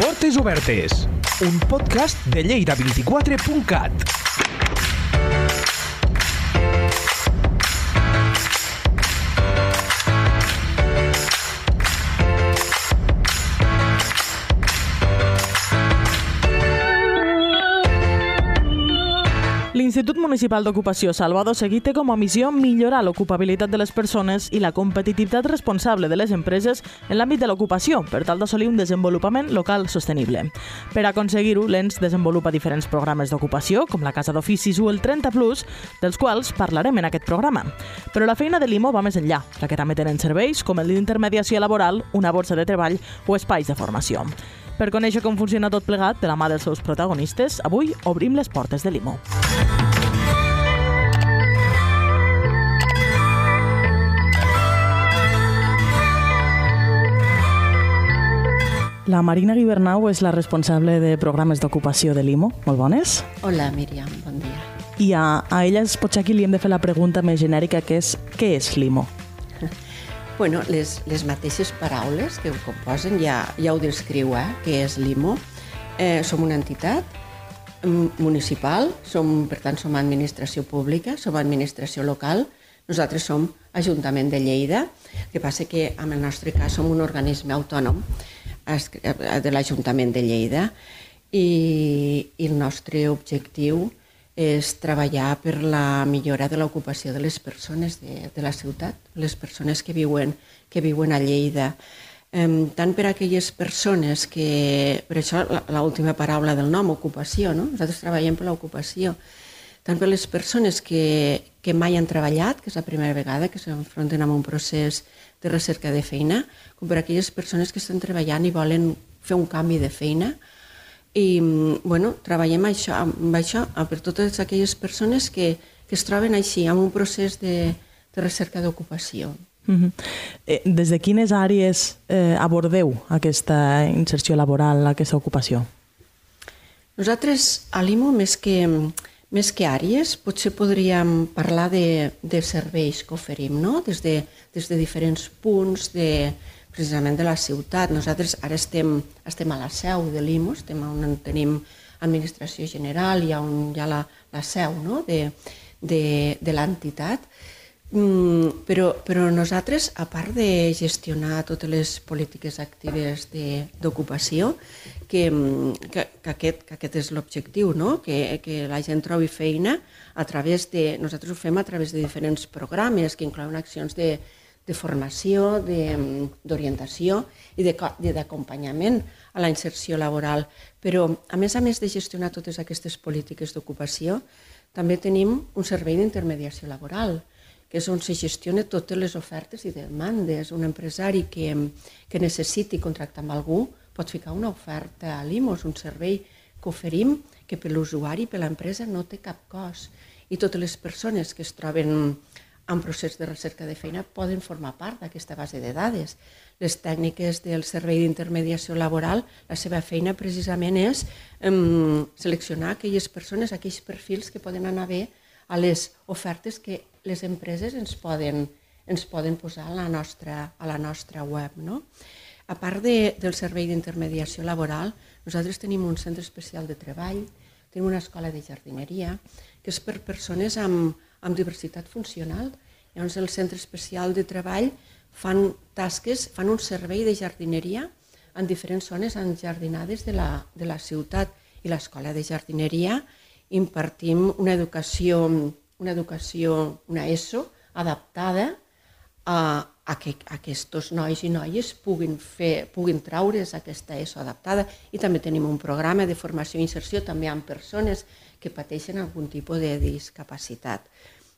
Portes Obertes, un podcast de lleida24.cat. L'Institut Municipal d'Ocupació Salvador Seguí té com a missió millorar l'ocupabilitat de les persones i la competitivitat responsable de les empreses en l'àmbit de l'ocupació per tal d'assolir un desenvolupament local sostenible. Per aconseguir-ho, l'ENS desenvolupa diferents programes d'ocupació, com la Casa d'Oficis o el 30 Plus, dels quals parlarem en aquest programa. Però la feina de l'IMO va més enllà, ja que també tenen serveis com el d'intermediació laboral, una borsa de treball o espais de formació. Per conèixer com funciona tot plegat de la mà dels seus protagonistes, avui obrim les portes de l'IMO. La Marina Guibernau és la responsable de programes d'ocupació de l'IMO. Molt bones. Hola, Míriam, bon dia. I a, a ella potser aquí li hem de fer la pregunta més genèrica, que és què és l'IMO? Bueno, les, les mateixes paraules que ho composen ja, ja ho descriu, eh? que és l'IMO. Eh, som una entitat municipal, som, per tant som administració pública, som administració local, nosaltres som Ajuntament de Lleida, que passa que en el nostre cas som un organisme autònom de l'Ajuntament de Lleida i, i el nostre objectiu és treballar per la millora de l'ocupació de les persones de, de la ciutat, les persones que viuen, que viuen a Lleida. Tant per a aquelles persones que, per això l'última paraula del nom, ocupació, no? nosaltres treballem per l'ocupació, tant per les persones que, que mai han treballat, que és la primera vegada que s'enfronten amb un procés de recerca de feina, com per a aquelles persones que estan treballant i volen fer un canvi de feina, i bueno, treballem això, amb això per totes aquelles persones que, que es troben així, en un procés de, de recerca d'ocupació. Uh -huh. eh, des de quines àrees eh, abordeu aquesta inserció laboral, aquesta ocupació? Nosaltres a l'IMO, més que, més que àrees, potser podríem parlar de, de serveis que oferim, no? des, de, des de diferents punts de, precisament de la ciutat. Nosaltres ara estem, estem a la seu de l'IMO, estem on tenim administració general, hi ha, un, hi ha la, la seu no? de, de, de l'entitat, mm, però, però nosaltres, a part de gestionar totes les polítiques actives d'ocupació, que, que, que, aquest, que aquest és l'objectiu, no? que, que la gent trobi feina a través de... Nosaltres ho fem a través de diferents programes que inclouen accions de, de formació, d'orientació i d'acompanyament a la inserció laboral. Però, a més a més de gestionar totes aquestes polítiques d'ocupació, també tenim un servei d'intermediació laboral, que és on se gestiona totes les ofertes i demandes. Un empresari que, que necessiti contractar amb algú pot ficar una oferta a l'IMOS, un servei que oferim que per l'usuari per l'empresa no té cap cost. I totes les persones que es troben en procés de recerca de feina poden formar part d'aquesta base de dades. Les tècniques del servei d'intermediació laboral, la seva feina precisament és um, seleccionar aquelles persones, aquells perfils que poden anar bé a les ofertes que les empreses ens poden, ens poden posar a la nostra, a la nostra web. No? A part de, del servei d'intermediació laboral, nosaltres tenim un centre especial de treball, tenim una escola de jardineria, que és per persones amb, amb diversitat funcional. Llavors, el Centre Especial de Treball fan tasques, fan un servei de jardineria en diferents zones enjardinades de la, de la ciutat i l'escola de jardineria impartim una educació, una educació, una ESO, adaptada a, a que aquests nois i noies puguin, fer, puguin traure's aquesta ESO adaptada i també tenim un programa de formació i inserció també amb persones que pateixen algun tipus de discapacitat.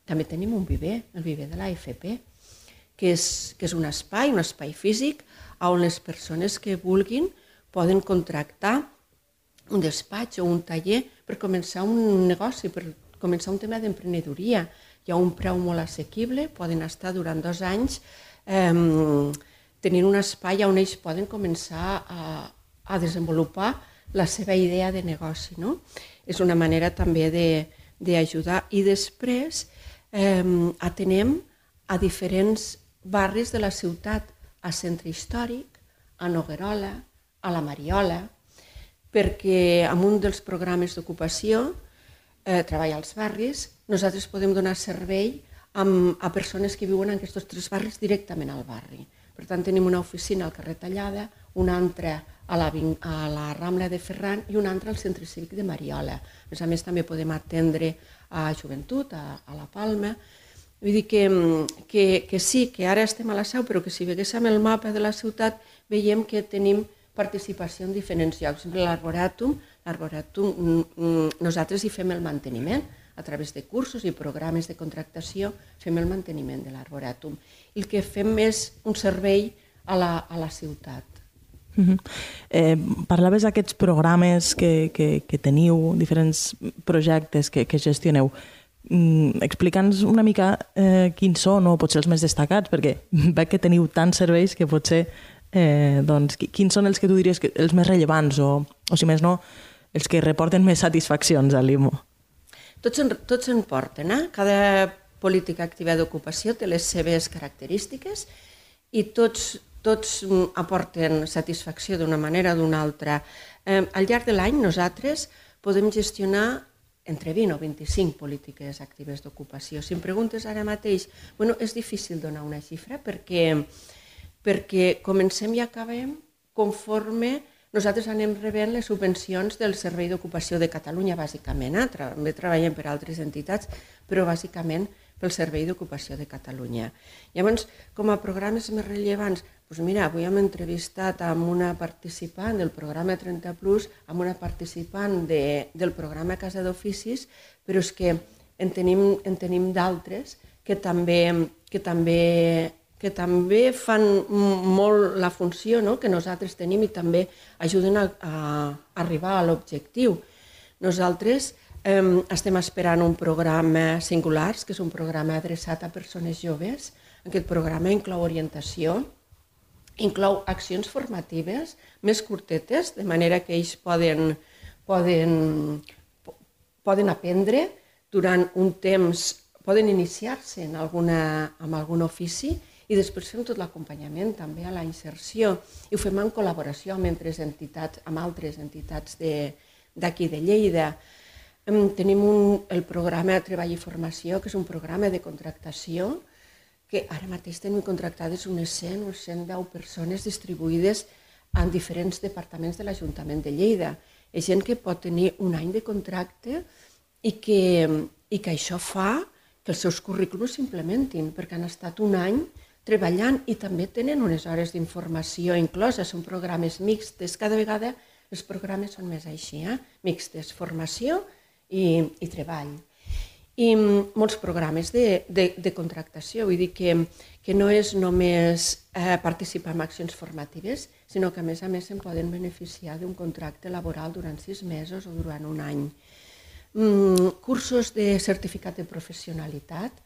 També tenim un viver, el viver de l'AFP, que és, que és un espai, un espai físic, on les persones que vulguin poden contractar un despatx o un taller per començar un negoci, per començar un tema d'emprenedoria. Hi ha un preu molt assequible, poden estar durant dos anys eh, tenint un espai on ells poden començar a, a desenvolupar la seva idea de negoci. No? és una manera també d'ajudar. I després eh, atenem a diferents barris de la ciutat, a Centre Històric, a Noguerola, a la Mariola, perquè en un dels programes d'ocupació, eh, Treball als barris, nosaltres podem donar servei amb, a persones que viuen en aquests tres barris directament al barri. Per tant, tenim una oficina al carrer Tallada, una altra a la, a la Rambla de Ferran i una altra al Centre Cívic de Mariola. A més a més, també podem atendre a Joventut, a, a La Palma. Vull dir que, que, que sí, que ara estem a la Seu, però que si veguéssim el mapa de la ciutat veiem que tenim participació en diferents llocs. L'arboràtum, mm, mm, nosaltres hi fem el manteniment, a través de cursos i programes de contractació fem el manteniment de l'arboràtum. El que fem és un servei a la, a la ciutat. Uh -huh. eh, parlaves d'aquests programes que, que, que teniu, diferents projectes que, que gestioneu. Mm, Explica'ns una mica eh, quins són o potser els més destacats, perquè veig que teniu tants serveis que potser eh, doncs, quins són els que tu diries que els més rellevants o, o si més no, els que reporten més satisfaccions a l'IMO? Tots en, tots en porten, eh? Cada política activa d'ocupació té les seves característiques i tots, tots aporten satisfacció d'una manera o d'una altra. Eh, al llarg de l'any nosaltres podem gestionar entre 20 o 25 polítiques actives d'ocupació. Si em preguntes ara mateix, bueno, és difícil donar una xifra perquè, perquè comencem i acabem conforme nosaltres anem rebent les subvencions del Servei d'Ocupació de Catalunya, bàsicament. Eh? També treballem per altres entitats, però bàsicament pel Servei d'Ocupació de Catalunya. Llavors, com a programes més rellevants, doncs mira, avui hem entrevistat amb una participant del programa 30 Plus, amb una participant de, del programa Casa d'Oficis, però és que en tenim, en tenim d'altres que també, que també que també fan molt la funció no? que nosaltres tenim i també ajuden a, a arribar a l'objectiu. Nosaltres eh, estem esperant un programa Singulars, que és un programa adreçat a persones joves. Aquest programa inclou orientació, inclou accions formatives més curtetes, de manera que ells poden, poden, poden aprendre durant un temps, poden iniciar-se en, alguna, en algun ofici i després fem tot l'acompanyament també a la inserció i ho fem en col·laboració amb altres entitats, amb altres entitats d'aquí de, de Lleida. Tenim un, el programa Treball i Formació, que és un programa de contractació que ara mateix tenim contractades unes 100 o 110 persones distribuïdes en diferents departaments de l'Ajuntament de Lleida. És gent que pot tenir un any de contracte i que, i que això fa que els seus currículums s'implementin, perquè han estat un any treballant i també tenen unes hores d'informació incloses, són programes mixtes, cada vegada els programes són més així, eh? mixtes, formació i, i treball. I molts programes de, de, de contractació, vull dir que, que no és només eh, participar en accions formatives, sinó que a més a més se'n poden beneficiar d'un contracte laboral durant sis mesos o durant un any. Mm, cursos de certificat de professionalitat,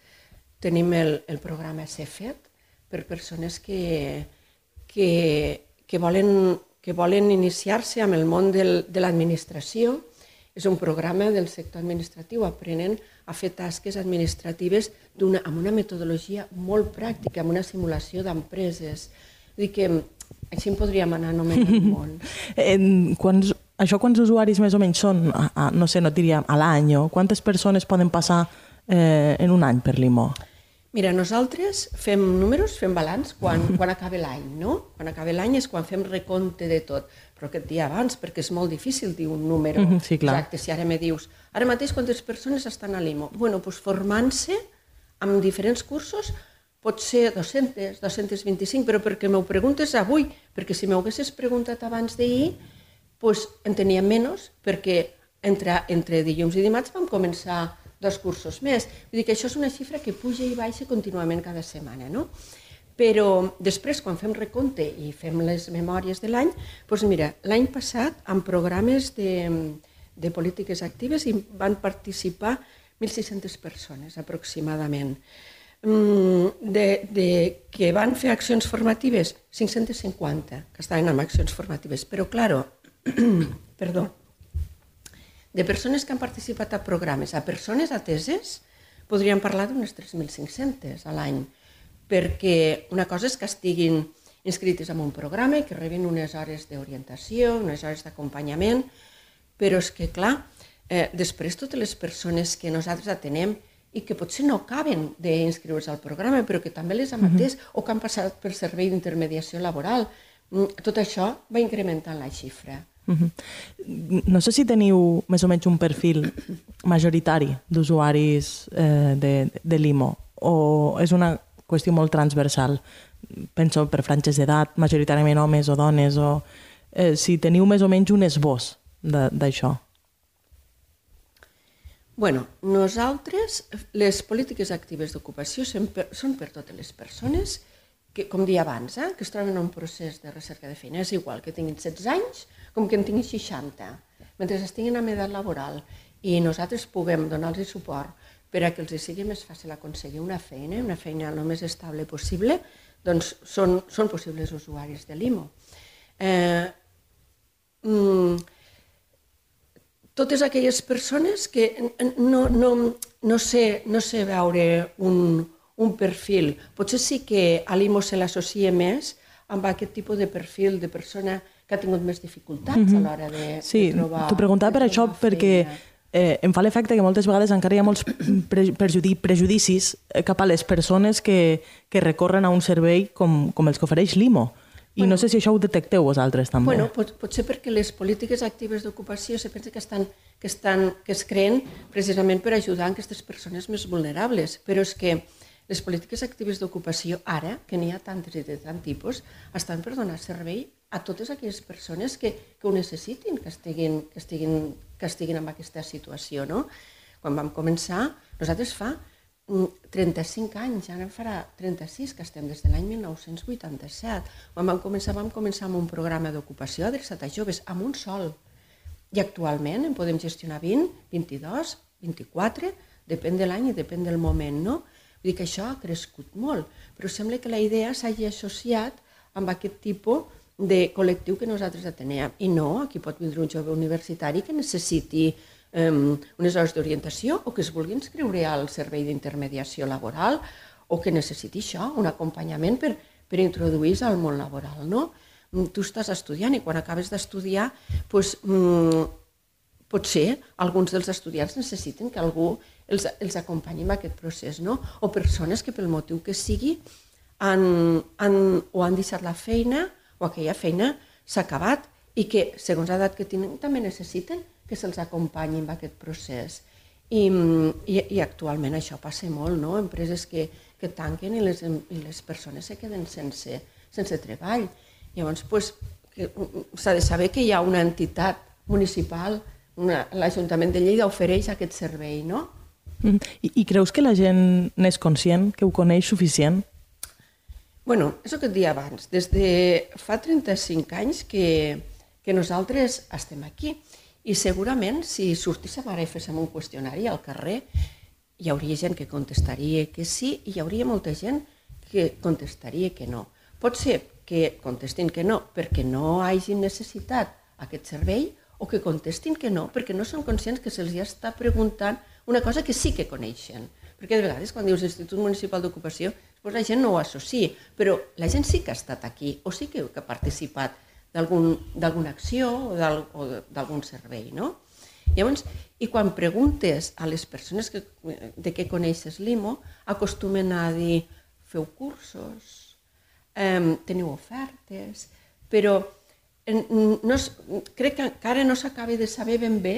tenim el, el programa CEFET, per persones que, que, que volen, que volen iniciar-se amb el món del, de l'administració. És un programa del sector administratiu, aprenen a fer tasques administratives una, amb una metodologia molt pràctica, amb una simulació d'empreses. Vull dir que així en podríem anar anomenant el món. en, quants, això quants usuaris més o menys són, a, a, no sé, no diria a l'any, o quantes persones poden passar eh, en un any per l'IMO? Mira, nosaltres fem números, fem balanç quan, quan acaba l'any, no? Quan acaba l'any és quan fem recompte de tot. Però aquest dia abans, perquè és molt difícil dir un número mm -hmm, sí, clar. exacte. Si ara me dius, ara mateix quantes persones estan a l'IMO? Bueno, doncs formant-se amb diferents cursos pot ser 200, 225, però perquè m'ho preguntes avui, perquè si m'ho haguessis preguntat abans d'ahir, doncs en tenia menys, perquè entre, entre dilluns i dimarts vam començar dos cursos més. Vull dir que això és una xifra que puja i baixa contínuament cada setmana, no? Però després, quan fem recompte i fem les memòries de l'any, doncs mira, l'any passat, en programes de, de polítiques actives, hi van participar 1.600 persones, aproximadament. Mm, de, de, que van fer accions formatives, 550, que estaven en accions formatives. Però, claro, perdó, de persones que han participat a programes a persones ateses, podríem parlar d'unes 3.500 a l'any, perquè una cosa és que estiguin inscrites en un programa i que reben unes hores d'orientació, unes hores d'acompanyament, però és que, clar, eh, després totes les persones que nosaltres atenem i que potser no acaben d'inscriure's al programa, però que també les hem atès uh -huh. o que han passat per servei d'intermediació laboral, mm, tot això va incrementant la xifra. Uh. No sé si teniu més o menys un perfil majoritari d'usuaris eh, de, de l'IMO o és una qüestió molt transversal. Penso per franges d'edat, majoritàriament homes o dones, o eh, si teniu més o menys un esbós d'això. Bueno, nosaltres, les polítiques actives d'ocupació són per totes les persones que, com dia abans, eh, que es troben en un procés de recerca de feina. És igual que tinguin 16 anys com que en tinguin 60. Mentre estiguin en edat laboral i nosaltres puguem donar-los suport per a que els sigui més fàcil aconseguir una feina, una feina el més estable possible, doncs són, són possibles usuaris de l'IMO. Eh, mm, totes aquelles persones que no, no, no, sé, no sé veure un, un perfil. Potser sí que a l'IMO se l'associa més amb aquest tipus de perfil de persona que ha tingut més dificultats mm -hmm. a l'hora de, sí, de trobar... Sí, t'ho preguntava per això, perquè eh, em fa l'efecte que moltes vegades encara hi ha molts pre prejudicis eh, cap a les persones que, que recorren a un servei com, com els que ofereix l'IMO. I bueno, no sé si això ho detecteu vosaltres també. Bueno, pot, potser perquè les polítiques actives d'ocupació se pensa que, estan, que, estan, que es creen precisament per ajudar aquestes persones més vulnerables, però és que les polítiques actives d'ocupació ara, que n'hi ha tantes i de tant tipus, estan per donar servei a totes aquelles persones que, que ho necessitin, que estiguin, que, estiguin, que estiguin en aquesta situació. No? Quan vam començar, nosaltres fa 35 mm, anys, ara en farà 36, que estem des de l'any 1987. Quan vam començar, vam començar amb un programa d'ocupació adreçat a joves, amb un sol. I actualment en podem gestionar 20, 22, 24, depèn de l'any i depèn del moment, no? Vull dir que això ha crescut molt, però sembla que la idea s'hagi associat amb aquest tipus de col·lectiu que nosaltres atenem. I no, aquí pot vindre un jove universitari que necessiti um, unes hores d'orientació o que es vulgui inscriure al servei d'intermediació laboral o que necessiti això, un acompanyament per, per introduir-se al món laboral. No? Mm, tu estàs estudiant i quan acabes d'estudiar, doncs, mm, potser alguns dels estudiants necessiten que algú els, els acompanyi en aquest procés, no? o persones que pel motiu que sigui han, han, o han deixat la feina o aquella feina s'ha acabat i que, segons l'edat que tenen, també necessiten que se'ls acompanyi en aquest procés. I, i, I actualment això passa molt, no? Empreses que, que tanquen i les, i les persones se queden sense, sense treball. Llavors, pues, s'ha de saber que hi ha una entitat municipal, l'Ajuntament de Lleida ofereix aquest servei, no? Mm. I, I creus que la gent n'és conscient, que ho coneix suficient? Bueno, és el que et dia abans. Des de fa 35 anys que, que nosaltres estem aquí. I segurament, si sortíssim ara i féssim un qüestionari al carrer, hi hauria gent que contestaria que sí i hi hauria molta gent que contestaria que no. Pot ser que contestin que no perquè no hagin necessitat aquest servei o que contestin que no perquè no són conscients que se'ls està preguntant una cosa que sí que coneixen. Perquè de vegades quan dius Institut Municipal d'Ocupació, doncs la gent no ho associa, però la gent sí que ha estat aquí o sí que ha participat d'alguna acció o d'algun servei, no? Llavors, i quan preguntes a les persones que, de què coneixes l'IMO, acostumen a dir feu cursos, eh, teniu ofertes, però no es, crec que encara no s'acaba de saber ben bé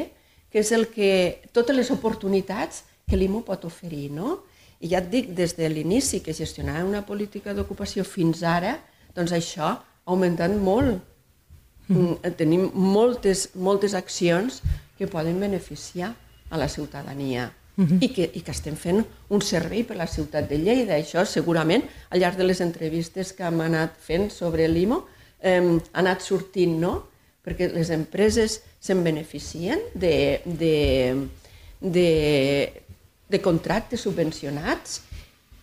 què és el que, totes les oportunitats que l'IMO pot oferir, no? I ja et dic, des de l'inici que gestionava una política d'ocupació fins ara, doncs això ha augmentat molt Mm, tenim moltes, moltes accions que poden beneficiar a la ciutadania uh -huh. i, que, i que estem fent un servei per a la ciutat de Lleida. Això segurament al llarg de les entrevistes que hem anat fent sobre l'IMO eh, ha anat sortint, no? Perquè les empreses se'n beneficien de, de, de, de contractes subvencionats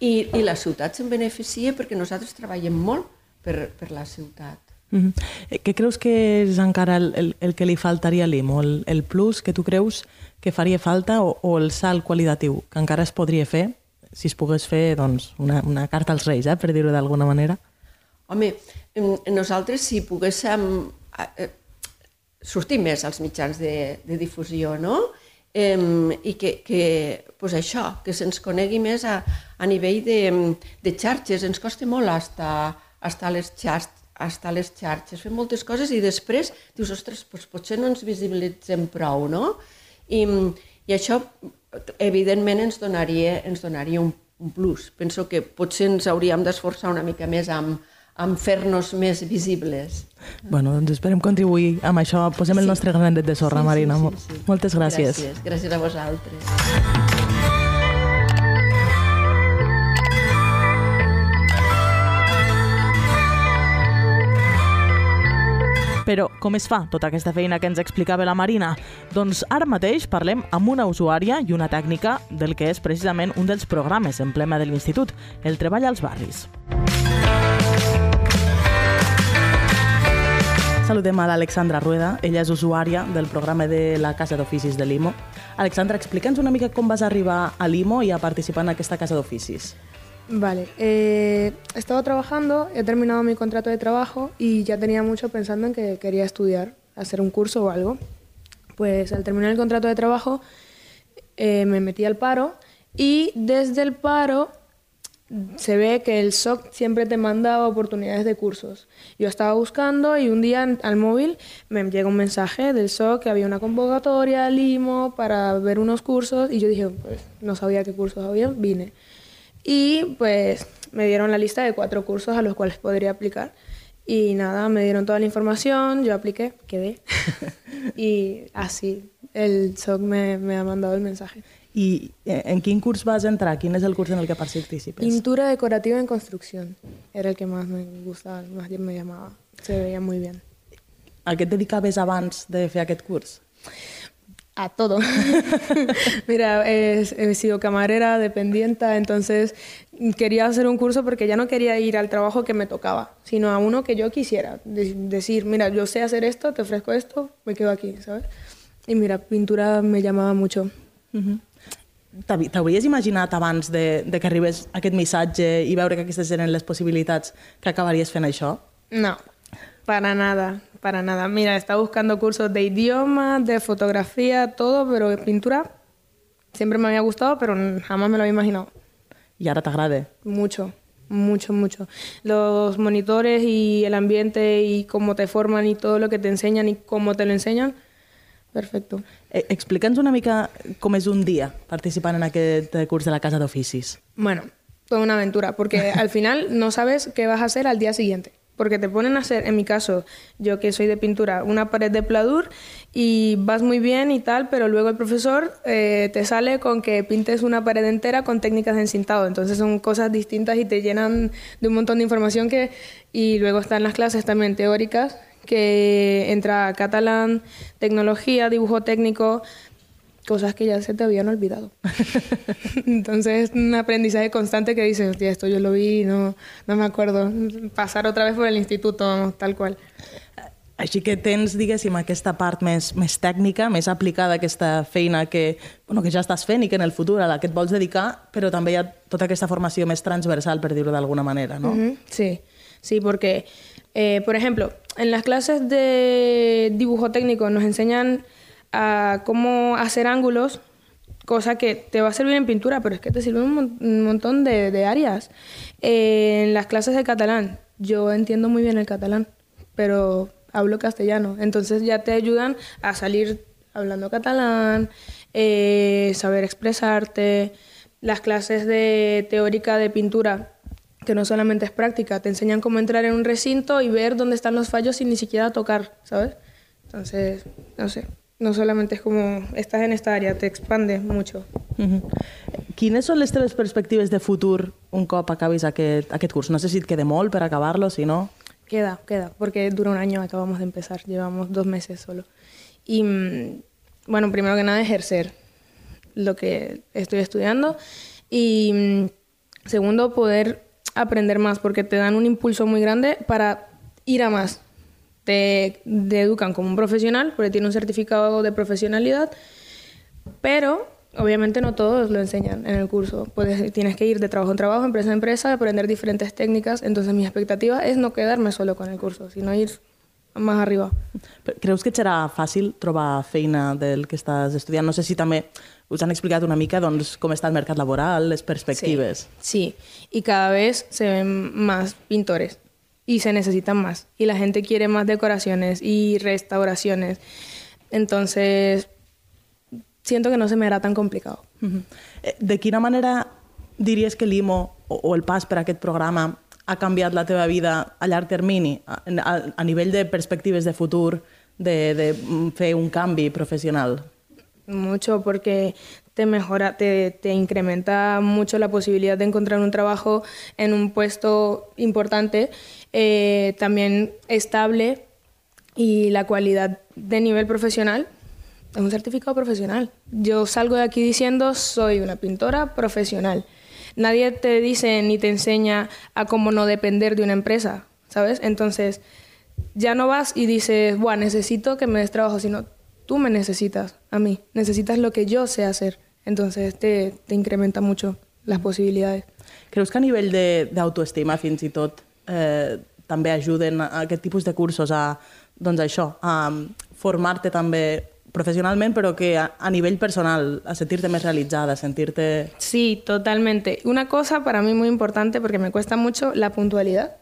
i, i la ciutat se'n beneficia perquè nosaltres treballem molt per, per la ciutat. Mm -hmm. Què creus que és encara el, el, el que li faltaria a l'IMO? El, el plus que tu creus que faria falta o, o el salt qualitatiu que encara es podria fer si es pogués fer doncs, una, una carta als Reis, eh, per dir-ho d'alguna manera? Home, nosaltres, si poguéssim eh, sortir més als mitjans de, de difusió, no? Eh, I que, que pues això, que se'ns conegui més a, a nivell de, de xarxes. Ens costa molt estar, estar a les xarxes estar a les xarxes, fem moltes coses i després dius, ostres, doncs potser no ens visibilitzem prou, no? I, i això, evidentment, ens donaria, ens donaria un, un plus. Penso que potser ens hauríem d'esforçar una mica més amb, amb fer-nos més visibles. Bueno, doncs esperem contribuir amb això. Posem sí. el nostre granet de sorra, sí, Marina. Sí, sí, sí. Moltes gràcies. Gràcies, gràcies a vosaltres. Però com es fa tota aquesta feina que ens explicava la Marina? Doncs ara mateix parlem amb una usuària i una tècnica del que és precisament un dels programes emblema de l'Institut, el treball als barris. Saludem a l'Alexandra Rueda, ella és usuària del programa de la Casa d'Oficis de l'IMO. Alexandra, explica'ns una mica com vas arribar a l'IMO i a participar en aquesta Casa d'Oficis. Vale, eh, he estado trabajando, he terminado mi contrato de trabajo y ya tenía mucho pensando en que quería estudiar, hacer un curso o algo. Pues al terminar el contrato de trabajo eh, me metí al paro y desde el paro se ve que el SOC siempre te manda oportunidades de cursos. Yo estaba buscando y un día al móvil me llega un mensaje del SOC que había una convocatoria Limo para ver unos cursos y yo dije, pues no sabía qué cursos había, vine. Y pues me dieron la lista de cuatro cursos a los cuales podría aplicar. Y nada, me dieron toda la información, yo apliqué, quedé. y así el SOC me, me ha mandado el mensaje. ¿Y eh, en qué curso vas a entrar? ¿Quién es el curso en el que participes? Pintura decorativa en construcción. Era el que más me gustaba, más me llamaba. Se veía muy bien. ¿A qué te dedicabas antes de hacer aquest curs? A todo. Mira, he, he, sido camarera, dependienta, entonces quería hacer un curso porque ya no quería ir al trabajo que me tocaba, sino a uno que yo quisiera. De, decir, mira, yo sé hacer esto, te ofrezco esto, me quedo aquí, ¿sabes? Y mira, pintura me llamaba mucho. Uh -huh. T'hauries imaginat abans de, de que arribés aquest missatge i veure que aquestes eren les possibilitats que acabaries fent això? No, para nada, para nada. Mira, estaba buscando cursos de idioma, de fotografía, todo, pero pintura siempre me había gustado, pero jamás me lo había imaginado. ¿Y ahora te agrade? Mucho, mucho, mucho. Los monitores y el ambiente y cómo te forman y todo lo que te enseñan y cómo te lo enseñan, Perfecto. Eh, Explica'ns una mica com és un dia participant en aquest curs de la Casa d'Oficis. Bueno, toda una aventura, porque al final no sabes qué vas a hacer al día siguiente. Porque te ponen a hacer, en mi caso, yo que soy de pintura, una pared de pladur y vas muy bien y tal, pero luego el profesor eh, te sale con que pintes una pared entera con técnicas de encintado. Entonces son cosas distintas y te llenan de un montón de información que... Y luego están las clases también teóricas que entra catalán, tecnología, dibujo técnico, cosas que ya se te habían olvidado. Entonces es un aprendizaje constante que dices, hostia, esto yo lo vi, no, no me acuerdo. Pasar otra vez por el instituto, tal cual. Així que tens, diguéssim, aquesta part més, més tècnica, més aplicada a aquesta feina que, bueno, que ja estàs fent i que en el futur a la que et vols dedicar, però també hi ha tota aquesta formació més transversal, per dir-ho d'alguna manera, no? Mm -hmm, sí, sí, porque Eh, por ejemplo, en las clases de dibujo técnico nos enseñan a cómo hacer ángulos, cosa que te va a servir en pintura, pero es que te sirve un, un montón de, áreas. Eh, en las clases de catalán, yo entiendo muy bien el catalán, pero hablo castellano, entonces ya te ayudan a salir hablando catalán, eh, saber expresarte. Las clases de teórica de pintura que no solamente es práctica, te enseñan cómo entrar en un recinto y ver dónde están los fallos sin ni siquiera tocar, ¿sabes? Entonces, no sé, no solamente es como estás en esta área, te expande mucho. Uh -huh. Quines són les teves perspectives de futur un cop acabis aquest, aquest curs? No sé si et queda molt per acabar-lo, si no... Queda, queda, porque dura un año, acabamos de empezar, llevamos dos meses solo. Y, mm, bueno, primero que nada, ejercer lo que estoy estudiando y, mm, segundo, poder aprender más porque te dan un impulso muy grande para ir a más. Te, educan como un profesional porque tiene un certificado de profesionalidad, pero Obviamente no todos lo enseñan en el curso. Puedes, tienes que ir de trabajo en trabajo, empresa en empresa, aprender diferentes técnicas. Entonces mi expectativa es no quedarme solo con el curso, sino ir más arriba. Creus que serà fàcil trobar feina del que estàs estudiant? No sé si també us han explicat una mica doncs, com està el mercat laboral, les perspectives. Sí, sí. y cada vez se ven más pintores y se necesitan más. Y la gente quiere más decoraciones y restauraciones. Entonces, siento que no se me hará tan complicado. Uh -huh. De quina manera diries que l'IMO o, o el pas per aquest programa ha canviat la teva vida a llarg termini, a, a, a nivell de perspectives de futur, de, de fer un canvi professional? Mucho, porque te mejora, te, incrementa mucho la posibilidad de encontrar un trabajo en un puesto importante, eh, también estable y la calidad de nivel profesional es un certificado profesional. Yo salgo de aquí diciendo soy una pintora profesional. Nadie te dice ni te enseña a cómo no depender de una empresa, ¿sabes? Entonces, ya no vas y dices, bueno, necesito que me des trabajo, sino tú me necesitas a mí, necesitas lo que yo sé hacer. Entonces, te, te incrementa mucho las posibilidades. Creus que a nivell d'autoestima, fins i tot, eh, també ajuden a aquest tipus de cursos a, doncs això, a formar-te també profesionalmente, pero que a, a, nivel personal, a sentirte más realizada, a sentirte... Sí, totalmente. Una cosa para mí muy importante, porque me cuesta mucho, la puntualidad.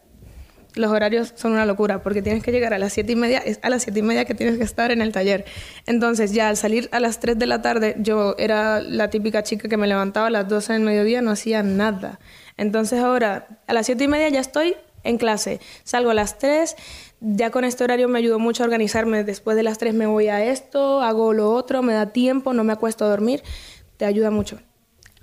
Los horarios son una locura, porque tienes que llegar a las siete y media, es a las siete y media que tienes que estar en el taller. Entonces, ya al salir a las 3 de la tarde, yo era la típica chica que me levantaba a las 12 del mediodía, no hacía nada. Entonces, ahora, a las siete y media ya estoy en clase. Salgo a las 3, ya con este horario me ayudó mucho a organizarme. Después de las 3 me voy a esto, hago lo otro, me da tiempo, no me acuesto a dormir. Te ayuda mucho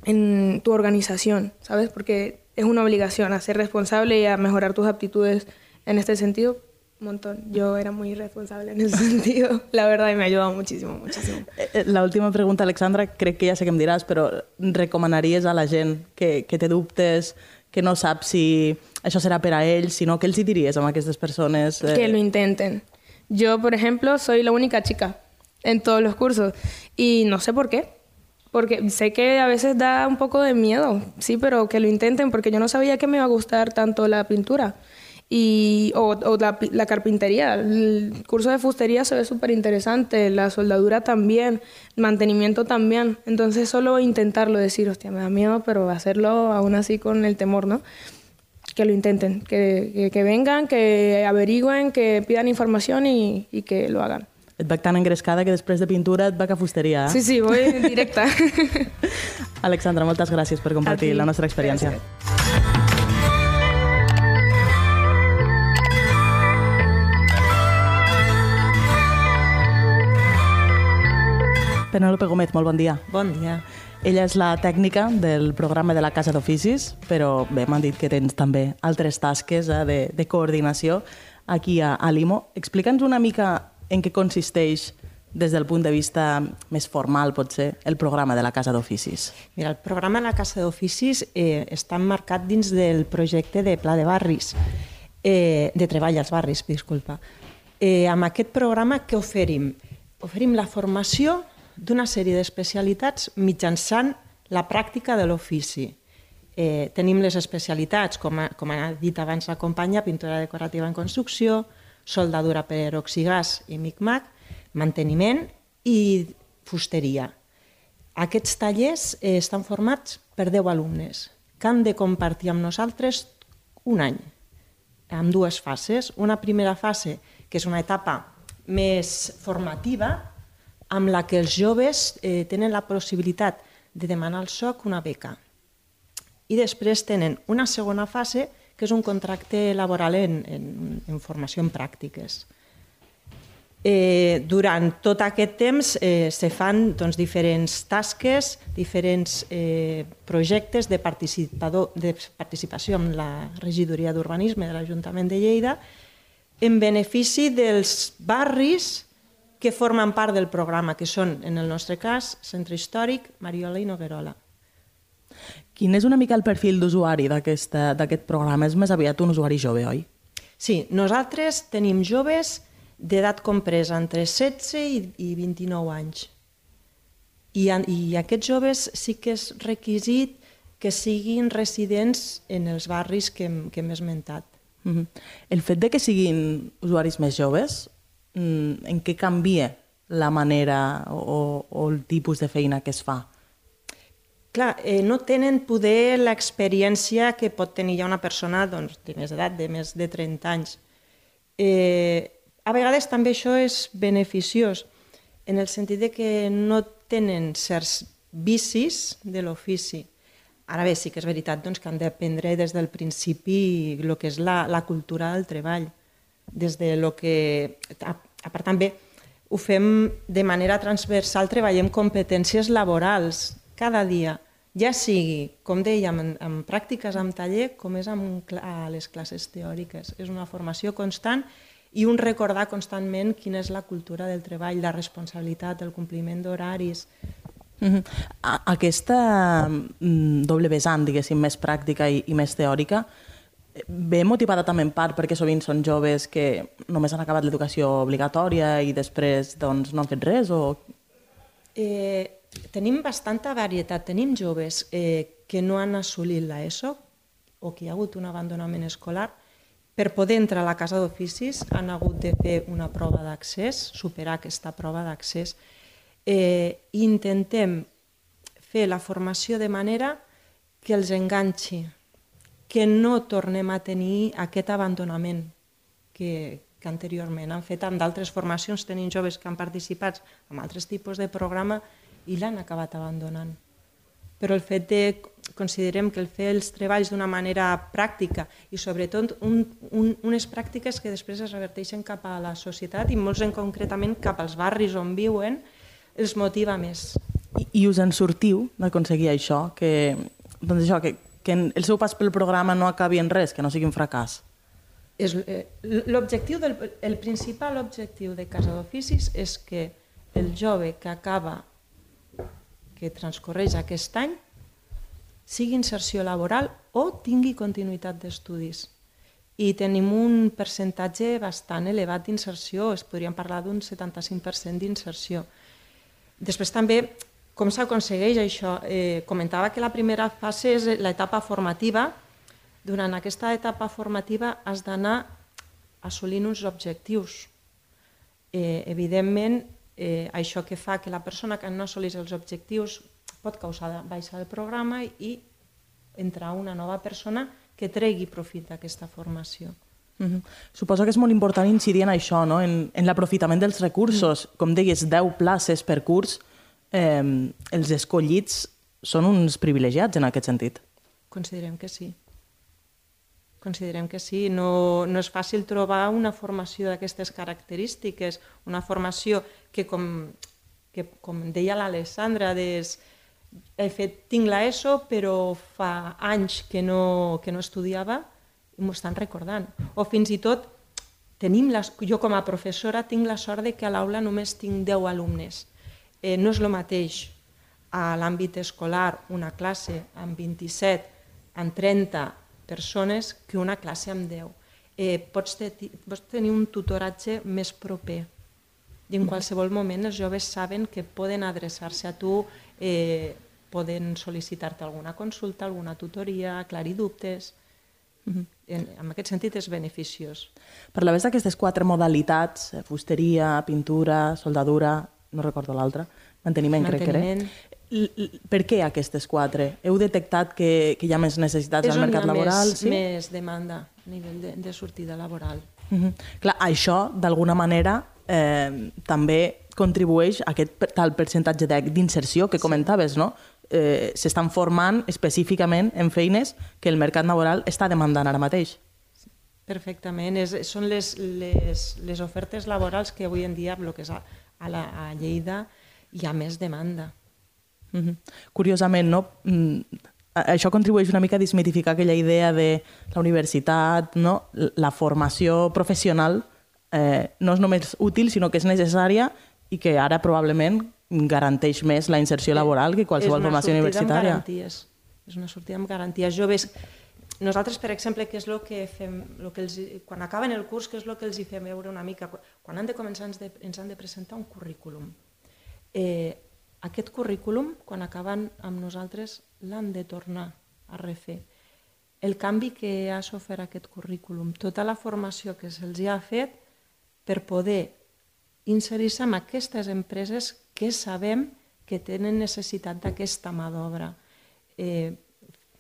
en tu organización, ¿sabes? Porque es una obligación a ser responsable y a mejorar tus aptitudes en este sentido. Un montón. Yo era muy responsable en ese sentido, la verdad, y me ha ayudado muchísimo, muchísimo. Eh, eh, la última pregunta, Alexandra, crec que ja sé que em diràs, però recomanaries a la gent que, que té dubtes, que no sap si això serà per a ells, sinó que els hi diries a aquestes persones? Eh... Que lo intenten. Yo, por ejemplo, soy la única chica en todos los cursos y no sé por qué. Porque sé que a veces da un poco de miedo, sí, pero que lo intenten porque yo no sabía que me iba a gustar tanto la pintura y, o, o la, la, carpintería. El curso de fustería se ve súper interesante, la soldadura también, mantenimiento también. Entonces solo intentarlo, decir, hostia, me da miedo, pero hacerlo aún así con el temor, ¿no? Que lo intenten, que, que, que vengan, que averigüen, que pidan información y, y que lo hagan. Et veig tan engrescada que després de pintura et veig a fusteria. Sí, sí, voy directa. Alexandra, moltes gràcies per compartir la nostra experiència. Gràcies. Penélope Gómez, molt bon dia. Bon dia. Ella és la tècnica del programa de la Casa d'Oficis, però bé, m'han dit que tens també altres tasques eh, de, de coordinació aquí a, a Limo. Explica'ns una mica en què consisteix des del punt de vista més formal, potser, el programa de la Casa d'Oficis? Mira, el programa de la Casa d'Oficis eh, està emmarcat dins del projecte de Pla de Barris, eh, de Treball als Barris, disculpa. Eh, amb aquest programa què oferim? Oferim la formació d'una sèrie d'especialitats mitjançant la pràctica de l'ofici. Eh, tenim les especialitats, com ha, com ha dit abans la companya, pintura decorativa en construcció, soldadura per oxigàs i micmac, manteniment i fusteria. Aquests tallers eh, estan formats per 10 alumnes que han de compartir amb nosaltres un any, amb dues fases. Una primera fase, que és una etapa més formativa, amb la que els joves eh, tenen la possibilitat de demanar al SOC una beca. I després tenen una segona fase, que és un contracte laboral en, en, en formació en pràctiques. Eh, durant tot aquest temps eh, se fan doncs, diferents tasques, diferents eh, projectes de, de participació amb la regidoria d'urbanisme de l'Ajuntament de Lleida en benefici dels barris que formen part del programa, que són, en el nostre cas, Centre Històric, Mariola i Noguerola. Quin és una mica el perfil d'usuari d'aquest programa? És més aviat un usuari jove, oi? Sí, nosaltres tenim joves d'edat compresa entre 16 i, i 29 anys. I, I aquests joves sí que és requisit que siguin residents en els barris que, que hem esmentat. Mm -hmm. El fet de que siguin usuaris més joves, mm, en què canvia la manera o, o el tipus de feina que es fa? Clar, eh, no tenen poder l'experiència que pot tenir ja una persona doncs, de més edat, de més de 30 anys. Eh, a vegades també això és beneficiós, en el sentit de que no tenen certs vicis de l'ofici. Ara bé, sí que és veritat doncs, que han d'aprendre des del principi el que és la, la cultura del treball. Des de lo que... A, a part també ho fem de manera transversal, treballem competències laborals cada dia, ja sigui, com dèiem, en, en pràctiques amb taller, com és amb a les classes teòriques. És una formació constant i un recordar constantment quina és la cultura del treball, la responsabilitat, el compliment d'horaris. Aquesta mm, doble vessant, diguéssim, més pràctica i, i més teòrica, ve motivada també en part perquè sovint són joves que només han acabat l'educació obligatòria i després doncs, no han fet res? O... Eh, tenim bastanta varietat. Tenim joves eh, que no han assolit l'ESO o que hi ha hagut un abandonament escolar. Per poder entrar a la casa d'oficis han hagut de fer una prova d'accés, superar aquesta prova d'accés eh, intentem fer la formació de manera que els enganxi, que no tornem a tenir aquest abandonament que, que anteriorment han fet amb d'altres formacions, tenim joves que han participat en altres tipus de programa i l'han acabat abandonant. Però el fet de considerem que el fer els treballs d'una manera pràctica i sobretot un, un, unes pràctiques que després es reverteixen cap a la societat i molts en concretament cap als barris on viuen, els motiva més. I, i us en sortiu d'aconseguir això, que, doncs això, que, que el seu pas pel programa no acabi en res, que no sigui un fracàs? És, eh, l'objectiu del, el principal objectiu de Casa d'Oficis és que el jove que acaba, que transcorreix aquest any, sigui inserció laboral o tingui continuïtat d'estudis. I tenim un percentatge bastant elevat d'inserció, es podríem parlar d'un 75% d'inserció. Després també, com s'aconsegueix això? Eh, comentava que la primera fase és l'etapa formativa. Durant aquesta etapa formativa has d'anar assolint uns objectius. Eh, evidentment, eh, això que fa que la persona que no assolís els objectius pot causar baixa del programa i entrar una nova persona que tregui profit d'aquesta formació. Mm -hmm. Suposo que és molt important incidir en això, no? en, en l'aprofitament dels recursos. Mm. Com deies, 10 places per curs, eh, els escollits són uns privilegiats en aquest sentit. Considerem que sí. Considerem que sí. No, no és fàcil trobar una formació d'aquestes característiques, una formació que, com, que, com deia l'Alessandra, des, he fet, tinc l'ESO, però fa anys que no, que no estudiava, m'ho estan recordant. O fins i tot, tenim les, jo com a professora tinc la sort de que a l'aula només tinc 10 alumnes. Eh, no és el mateix a l'àmbit escolar una classe amb 27, amb 30 persones que una classe amb 10. Eh, pots, te, pots tenir un tutoratge més proper i en qualsevol moment els joves saben que poden adreçar-se a tu, eh, poden sol·licitar-te alguna consulta, alguna tutoria, aclarir dubtes. Mm -hmm. en, en aquest sentit és beneficiós. Parlaves d'aquestes quatre modalitats, eh, fusteria, pintura, soldadura, no recordo l'altra, manteniment, manteniment, crec que era. Per què aquestes quatre? Heu detectat que, que hi ha més necessitats és al mercat laboral? És sí? més demanda a nivell de, de sortida laboral. Uh -huh. Clar, això, d'alguna manera, eh, també contribueix a aquest tal percentatge d'inserció que comentaves, no? eh, s'estan formant específicament en feines que el mercat laboral està demandant ara mateix. Perfectament, és, són les, les, les ofertes laborals que avui en dia, el que és a, a, la, a Lleida, hi ha més demanda. Mm -hmm. Curiosament, no? Mm, això contribueix una mica a desmitificar aquella idea de la universitat, no? la formació professional eh, no és només útil, sinó que és necessària i que ara probablement garanteix més la inserció laboral que qualsevol formació universitària. Garanties. És una sortida amb garanties. Joves, nosaltres, per exemple, què és el que fem, lo que els, quan acaben el curs, què és el que els hi fem veure una mica? Quan han de començar ens, de, ens han de presentar un currículum. Eh, aquest currículum, quan acaben amb nosaltres, l'han de tornar a refer. El canvi que ha sofert aquest currículum, tota la formació que se'ls ha fet per poder inserir-se en aquestes empreses que sabem que tenen necessitat d'aquesta mà d'obra. Eh,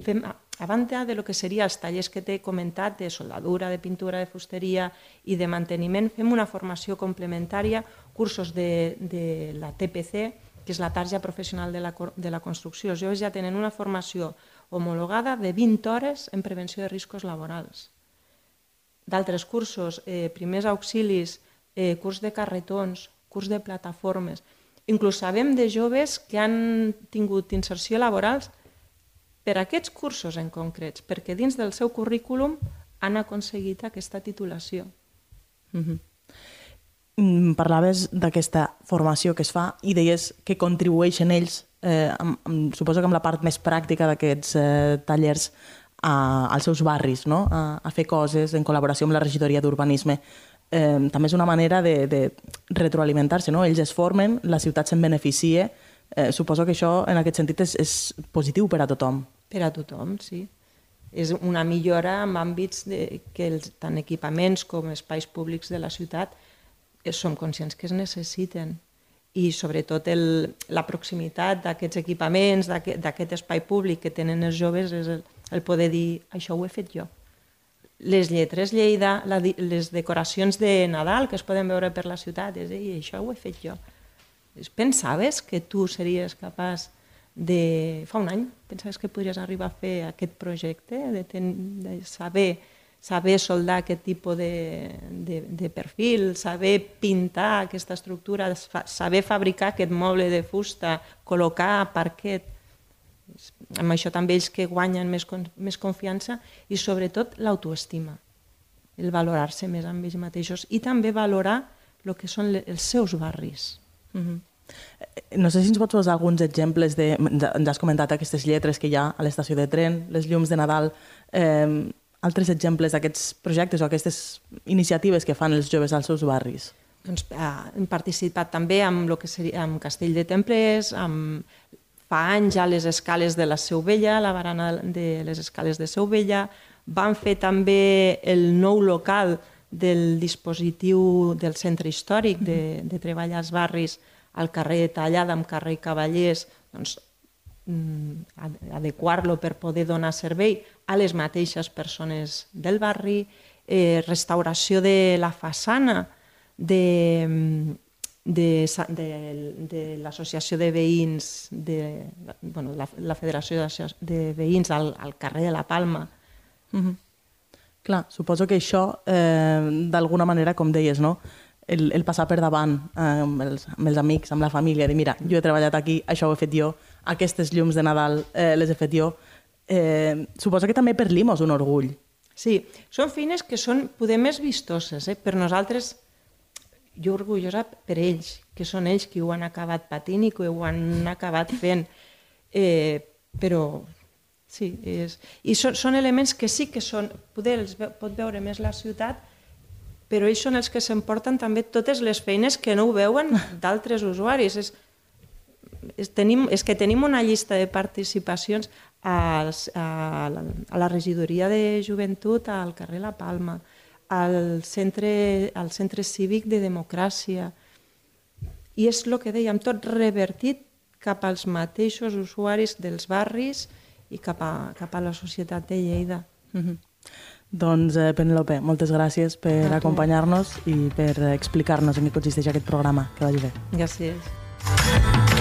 fem, a banda de lo que seria els tallers que t'he comentat de soldadura, de pintura, de fusteria i de manteniment, fem una formació complementària, cursos de, de la TPC, que és la tarja professional de la, de la construcció. Els joves ja tenen una formació homologada de 20 hores en prevenció de riscos laborals. D'altres cursos, eh, primers auxilis, eh, curs de carretons, curs de plataformes. Inclús sabem de joves que han tingut inserció laborals per aquests cursos en concrets, perquè dins del seu currículum han aconseguit aquesta titulació. Mm -hmm. Mm, parlaves d'aquesta formació que es fa i deies que contribueixen ells, eh, amb, amb, suposo que amb la part més pràctica d'aquests eh, tallers, a, als seus barris, no? a, a fer coses en col·laboració amb la regidoria d'urbanisme. Eh, també és una manera de, de retroalimentar-se, no? ells es formen, la ciutat se'n beneficia, Eh, suposo que això, en aquest sentit, és, és positiu per a tothom. Per a tothom, sí. És una millora en àmbits de, que els, tant equipaments com espais públics de la ciutat som conscients que es necessiten i sobretot el, la proximitat d'aquests equipaments, d'aquest espai públic que tenen els joves és el, el poder dir això ho he fet jo. Les lletres Lleida, la, les decoracions de Nadal que es poden veure per la ciutat, és dir, això ho he fet jo. Pensaves que tu series capaç de... Fa un any, pensaves que podries arribar a fer aquest projecte, de, ten, de saber, saber soldar aquest tipus de, de, de perfil, saber pintar aquesta estructura, saber fabricar aquest moble de fusta, col·locar parquet, amb això també ells que guanyen més, més confiança i sobretot l'autoestima, el valorar-se més amb ells mateixos i també valorar el que són els seus barris. Uh -huh. No sé si ens pots posar alguns exemples de... Ens has comentat aquestes lletres que hi ha a l'estació de tren, les llums de Nadal, eh, altres exemples d'aquests projectes o aquestes iniciatives que fan els joves als seus barris? Doncs, eh, hem participat també amb, lo que seria, amb Castell de Templers, amb, fa anys ja les escales de la Seu Vella, la barana de les escales de Seu Vella, van fer també el nou local del dispositiu del centre històric de, de treball als barris al carrer Tallada amb carrer Cavallers, doncs, mm, adequar-lo per poder donar servei a les mateixes persones del barri, eh, restauració de la façana de, de, de, de l'associació de veïns, de, bueno, la, la Federació de Veïns al, al carrer de la Palma. Mm -hmm. Clar, suposo que això, eh, d'alguna manera, com deies, no? el, el passar per davant eh, amb, els, amb els amics, amb la família, de mira, jo he treballat aquí, això ho he fet jo, aquestes llums de Nadal eh, les he fet jo. Eh, suposo que també per l'IMO és un orgull. Sí, són feines que són poder més vistoses. Eh? Per nosaltres, jo orgullosa per ells, que són ells qui ho han acabat patint i que ho han acabat fent. Eh, però Sí, és... i són, són elements que sí que són, poder els ve, pot veure més la ciutat, però ells són els que s'emporten també totes les feines que no ho veuen d'altres usuaris. És, és, tenim, és que tenim una llista de participacions a, la, a la regidoria de joventut al carrer La Palma, al centre, al centre cívic de democràcia, i és el que dèiem, tot revertit cap als mateixos usuaris dels barris, i cap a, cap a la societat de Lleida. Mm -hmm. Doncs, eh, Penelope, moltes gràcies per acompanyar-nos i per explicar-nos en què consisteix aquest programa. Que vagi bé. Gràcies.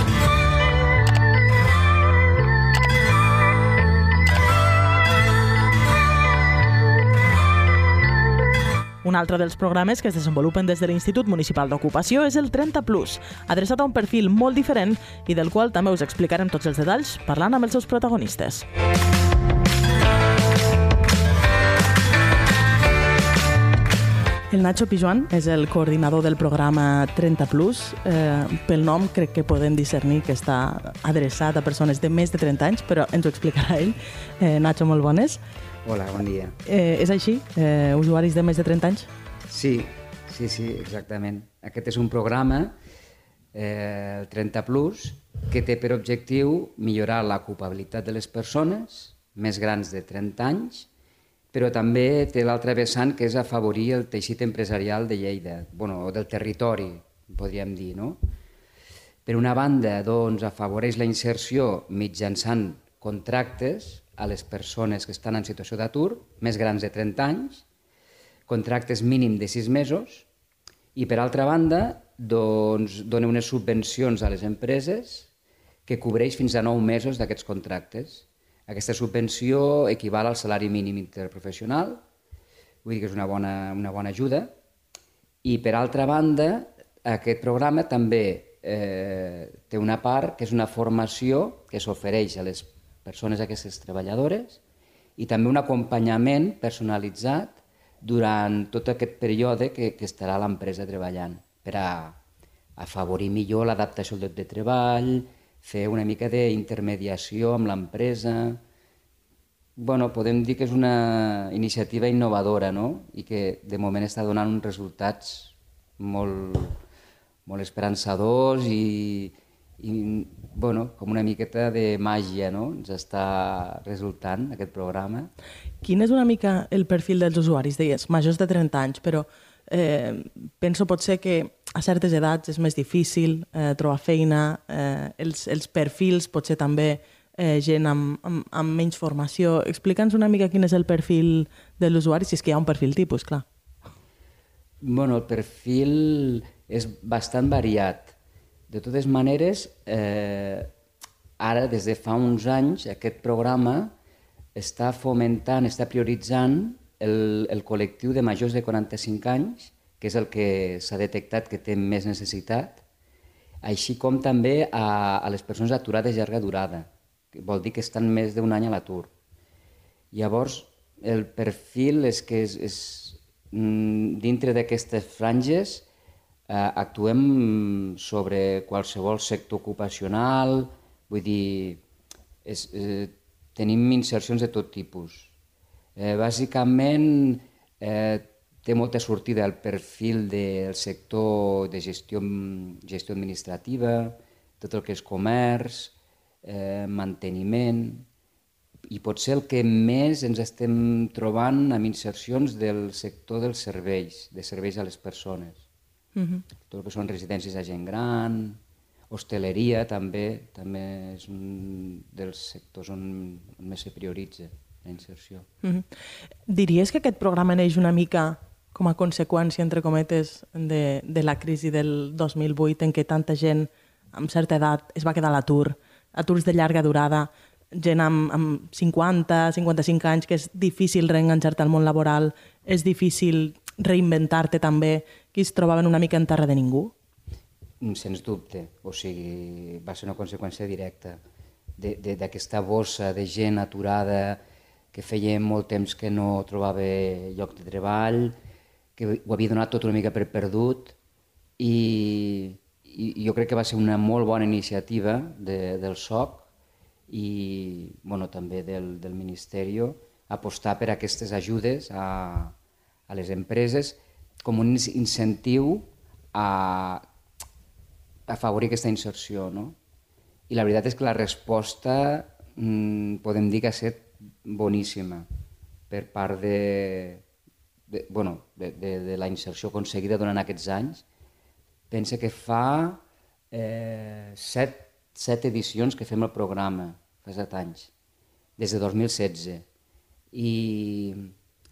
Un altre dels programes que es desenvolupen des de l'Institut Municipal d'Ocupació és el 30 Plus, adreçat a un perfil molt diferent i del qual també us explicarem tots els detalls parlant amb els seus protagonistes. El Nacho Pijuan és el coordinador del programa 30 Plus. Eh, pel nom crec que podem discernir que està adreçat a persones de més de 30 anys, però ens ho explicarà ell. Eh, Nacho, molt bones. Hola, bon dia. Eh, és així? Eh, usuaris de més de 30 anys? Sí, sí, sí, exactament. Aquest és un programa, eh, el 30 Plus, que té per objectiu millorar l'ocupabilitat de les persones més grans de 30 anys, però també té l'altre vessant que és afavorir el teixit empresarial de Lleida, bueno, o del territori, podríem dir, no? Per una banda, doncs, afavoreix la inserció mitjançant contractes a les persones que estan en situació d'atur, més grans de 30 anys, contractes mínim de 6 mesos, i per altra banda, doncs, dona unes subvencions a les empreses que cobreix fins a 9 mesos d'aquests contractes. Aquesta subvenció equival al salari mínim interprofessional, vull dir que és una bona, una bona ajuda, i per altra banda, aquest programa també eh, té una part que és una formació que s'ofereix a les persones aquestes treballadores i també un acompanyament personalitzat durant tot aquest període que, que estarà l'empresa treballant per a afavorir millor l'adaptació al lloc de treball, fer una mica d'intermediació amb l'empresa... bueno, podem dir que és una iniciativa innovadora no? i que de moment està donant uns resultats molt, molt esperançadors i, i bueno, com una miqueta de màgia no? ens està resultant aquest programa. Quin és una mica el perfil dels usuaris? Deies, majors de 30 anys, però eh, penso potser que a certes edats és més difícil eh, trobar feina, eh, els, els perfils potser també eh, gent amb, amb, amb menys formació. Explica'ns una mica quin és el perfil de l'usuari, si és que hi ha un perfil tipus, clar. Bueno, el perfil és bastant variat. De totes maneres, eh, ara, des de fa uns anys, aquest programa està fomentant, està prioritzant el, el col·lectiu de majors de 45 anys, que és el que s'ha detectat que té més necessitat, així com també a, a les persones aturades llarga durada, que vol dir que estan més d'un any a l'atur. Llavors, el perfil és que és, és mm, dintre d'aquestes franges actuem sobre qualsevol sector ocupacional, vull dir, és, eh, tenim insercions de tot tipus. Eh, bàsicament, eh, té molta sortida el perfil del sector de gestió, gestió administrativa, tot el que és comerç, eh, manteniment, i pot ser el que més ens estem trobant amb insercions del sector dels serveis, de serveis a les persones. Uh -huh. Tot el que són residències de gent gran, hostaleria també, també és un dels sectors on, on més se prioritza la inserció. Uh -huh. Diries que aquest programa neix una mica com a conseqüència, entre cometes, de, de la crisi del 2008 en què tanta gent amb certa edat es va quedar a l'atur, aturs de llarga durada, gent amb, amb 50, 55 anys, que és difícil reenganxar-te al món laboral, és difícil reinventar-te també, que es trobaven una mica en terra de ningú? Mm, sens dubte, o sigui, va ser una conseqüència directa d'aquesta bossa de gent aturada que feia molt temps que no trobava lloc de treball, que ho havia donat tot una mica per perdut i, i jo crec que va ser una molt bona iniciativa de, del SOC i bueno, també del, del Ministeri apostar per aquestes ajudes a, a les empreses com un incentiu a, afavorir aquesta inserció. No? I la veritat és que la resposta mmm, podem dir que ha estat boníssima per part de, de, bueno, de, de, de la inserció aconseguida durant aquests anys. Pensa que fa eh, set, set edicions que fem el programa, fa set anys, des de 2016. I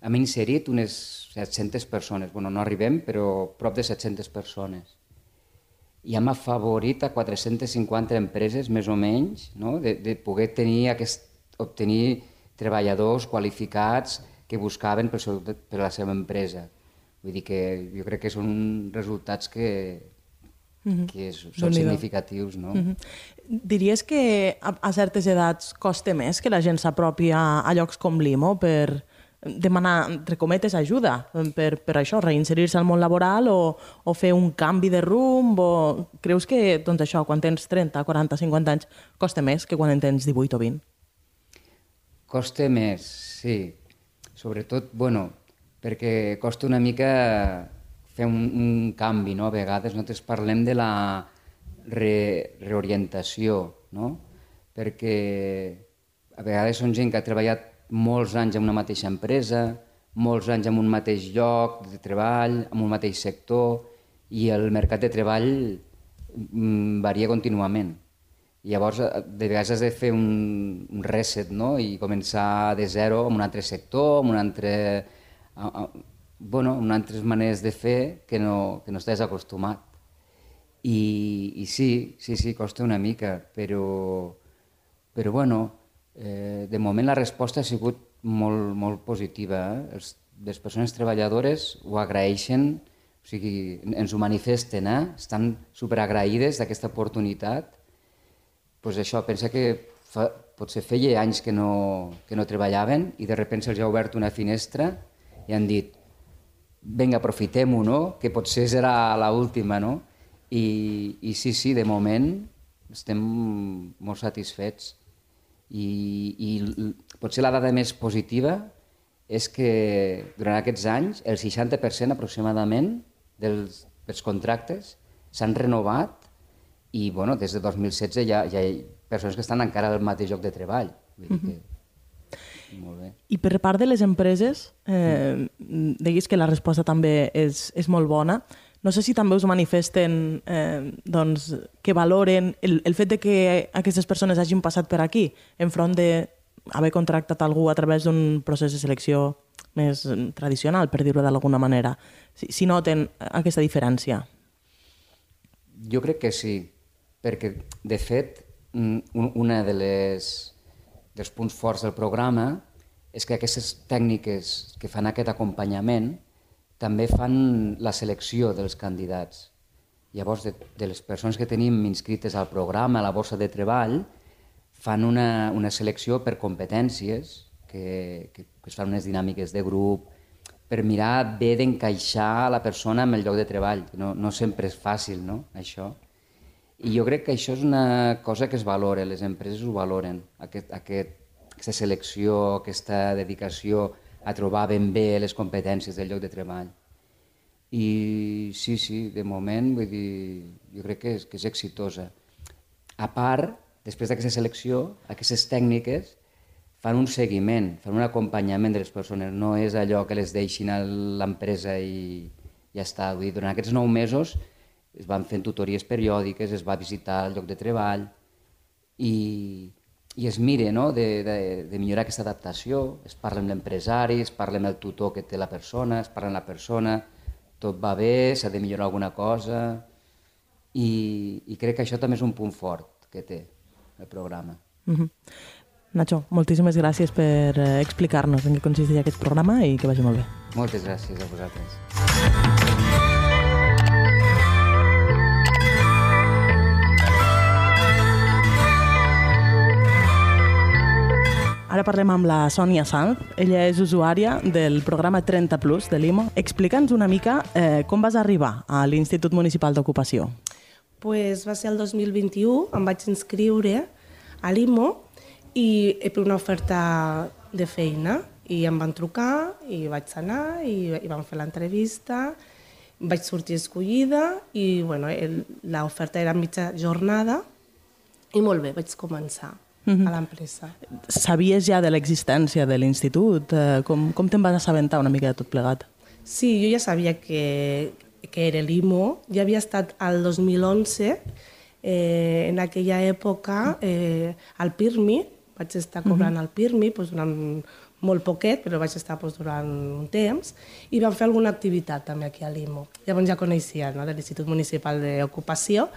hem inserit unes 700 persones, bueno, no arribem, però prop de 700 persones. I hem afavorit a 450 empreses, més o menys, no? de, de poder tenir aquest, obtenir treballadors qualificats que buscaven per, per a la seva empresa. Vull dir que jo crec que són resultats que, mm -hmm. que són significatius. No? Mm -hmm. Diries que a, a certes edats costa més que la gent s'apropi a, a llocs com l'IMO per, demanar, entre cometes, ajuda per, per això, reinserir-se al món laboral o, o fer un canvi de rumb o creus que doncs això, quan tens 30, 40, 50 anys costa més que quan en tens 18 o 20? Costa més, sí. Sobretot, bueno, perquè costa una mica fer un, un canvi, no? A vegades nosaltres parlem de la, re, reorientació, no? perquè a vegades són gent que ha treballat molts anys en una mateixa empresa, molts anys en un mateix lloc de treball, en un mateix sector, i el mercat de treball mm, varia contínuament. I llavors, de vegades has de fer un, un reset no? i començar de zero amb un altre sector, amb un altre, a, bueno, amb altres maneres de fer que no, que no estàs acostumat. I, I sí, sí, sí, costa una mica, però, però bueno, eh, de moment la resposta ha sigut molt, molt positiva. Eh? Els, les persones treballadores ho agraeixen, o sigui, ens ho manifesten, eh? estan superagraïdes d'aquesta oportunitat pues això, pensa que fa, potser feia anys que no, que no treballaven i de sobte se'ls ha obert una finestra i han dit vinga, aprofitem-ho, no? que potser serà l'última, no? I, I sí, sí, de moment estem molt satisfets. I, i potser la dada més positiva és que durant aquests anys el 60% aproximadament dels, dels contractes s'han renovat i bueno, des de 2016 ja, ja hi ha persones que estan encara al mateix lloc de treball. Vull dir que... Molt bé. I per part de les empreses, eh, diguis que la resposta també és, és molt bona. No sé si també us manifesten eh, doncs, que valoren el, el fet de que aquestes persones hagin passat per aquí enfront d'haver contractat algú a través d'un procés de selecció més tradicional, per dir-ho d'alguna manera. Si, si noten aquesta diferència. Jo crec que sí perquè, de fet, un, una de les, dels punts forts del programa és que aquestes tècniques que fan aquest acompanyament també fan la selecció dels candidats. Llavors, de, de les persones que tenim inscrites al programa, a la borsa de treball, fan una, una selecció per competències, que, que, que es fan unes dinàmiques de grup, per mirar bé d'encaixar la persona amb el lloc de treball. No, no sempre és fàcil, no?, això. I jo crec que això és una cosa que es valora, les empreses ho valoren, aquest, aquest, aquesta selecció, aquesta dedicació a trobar ben bé les competències del lloc de treball. I sí, sí, de moment, vull dir, jo crec que és, que és exitosa. A part, després d'aquesta selecció, aquestes tècniques fan un seguiment, fan un acompanyament de les persones, no és allò que les deixin a l'empresa i ja està. Vull dir, durant aquests nou mesos es van fent tutories periòdiques, es va visitar el lloc de treball i, i es mire no? de, de, de millorar aquesta adaptació, es parla amb l'empresari, es parla amb el tutor que té la persona, es parla amb la persona, tot va bé, s'ha de millorar alguna cosa i, i crec que això també és un punt fort que té el programa. Mm -hmm. Nacho, moltíssimes gràcies per eh, explicar-nos en què consisteix aquest programa i que vagi molt bé. Moltes gràcies a vosaltres. Ara parlem amb la Sònia Sanz. Ella és usuària del programa 30 Plus de l'IMO. Explica'ns una mica eh, com vas arribar a l'Institut Municipal d'Ocupació. Pues va ser el 2021, em vaig inscriure a l'IMO i per una oferta de feina i em van trucar i vaig anar i, i vam fer l'entrevista vaig sortir escollida i bueno, l'oferta era mitja jornada i molt bé, vaig començar. A l'empresa. Sabies ja de l'existència de l'institut? Eh, com, com te'n vas assabentar una mica de tot plegat? Sí, jo ja sabia que, que era l'IMO. Ja havia estat al 2011, eh, en aquella època, eh, al PIRMI, vaig estar cobrant uh -huh. el PIRMI doncs, durant molt poquet, però vaig estar doncs, durant un temps, i vam fer alguna activitat també aquí a l'IMO. Llavors ja coneixia no, de l'Institut Municipal d'Ocupació,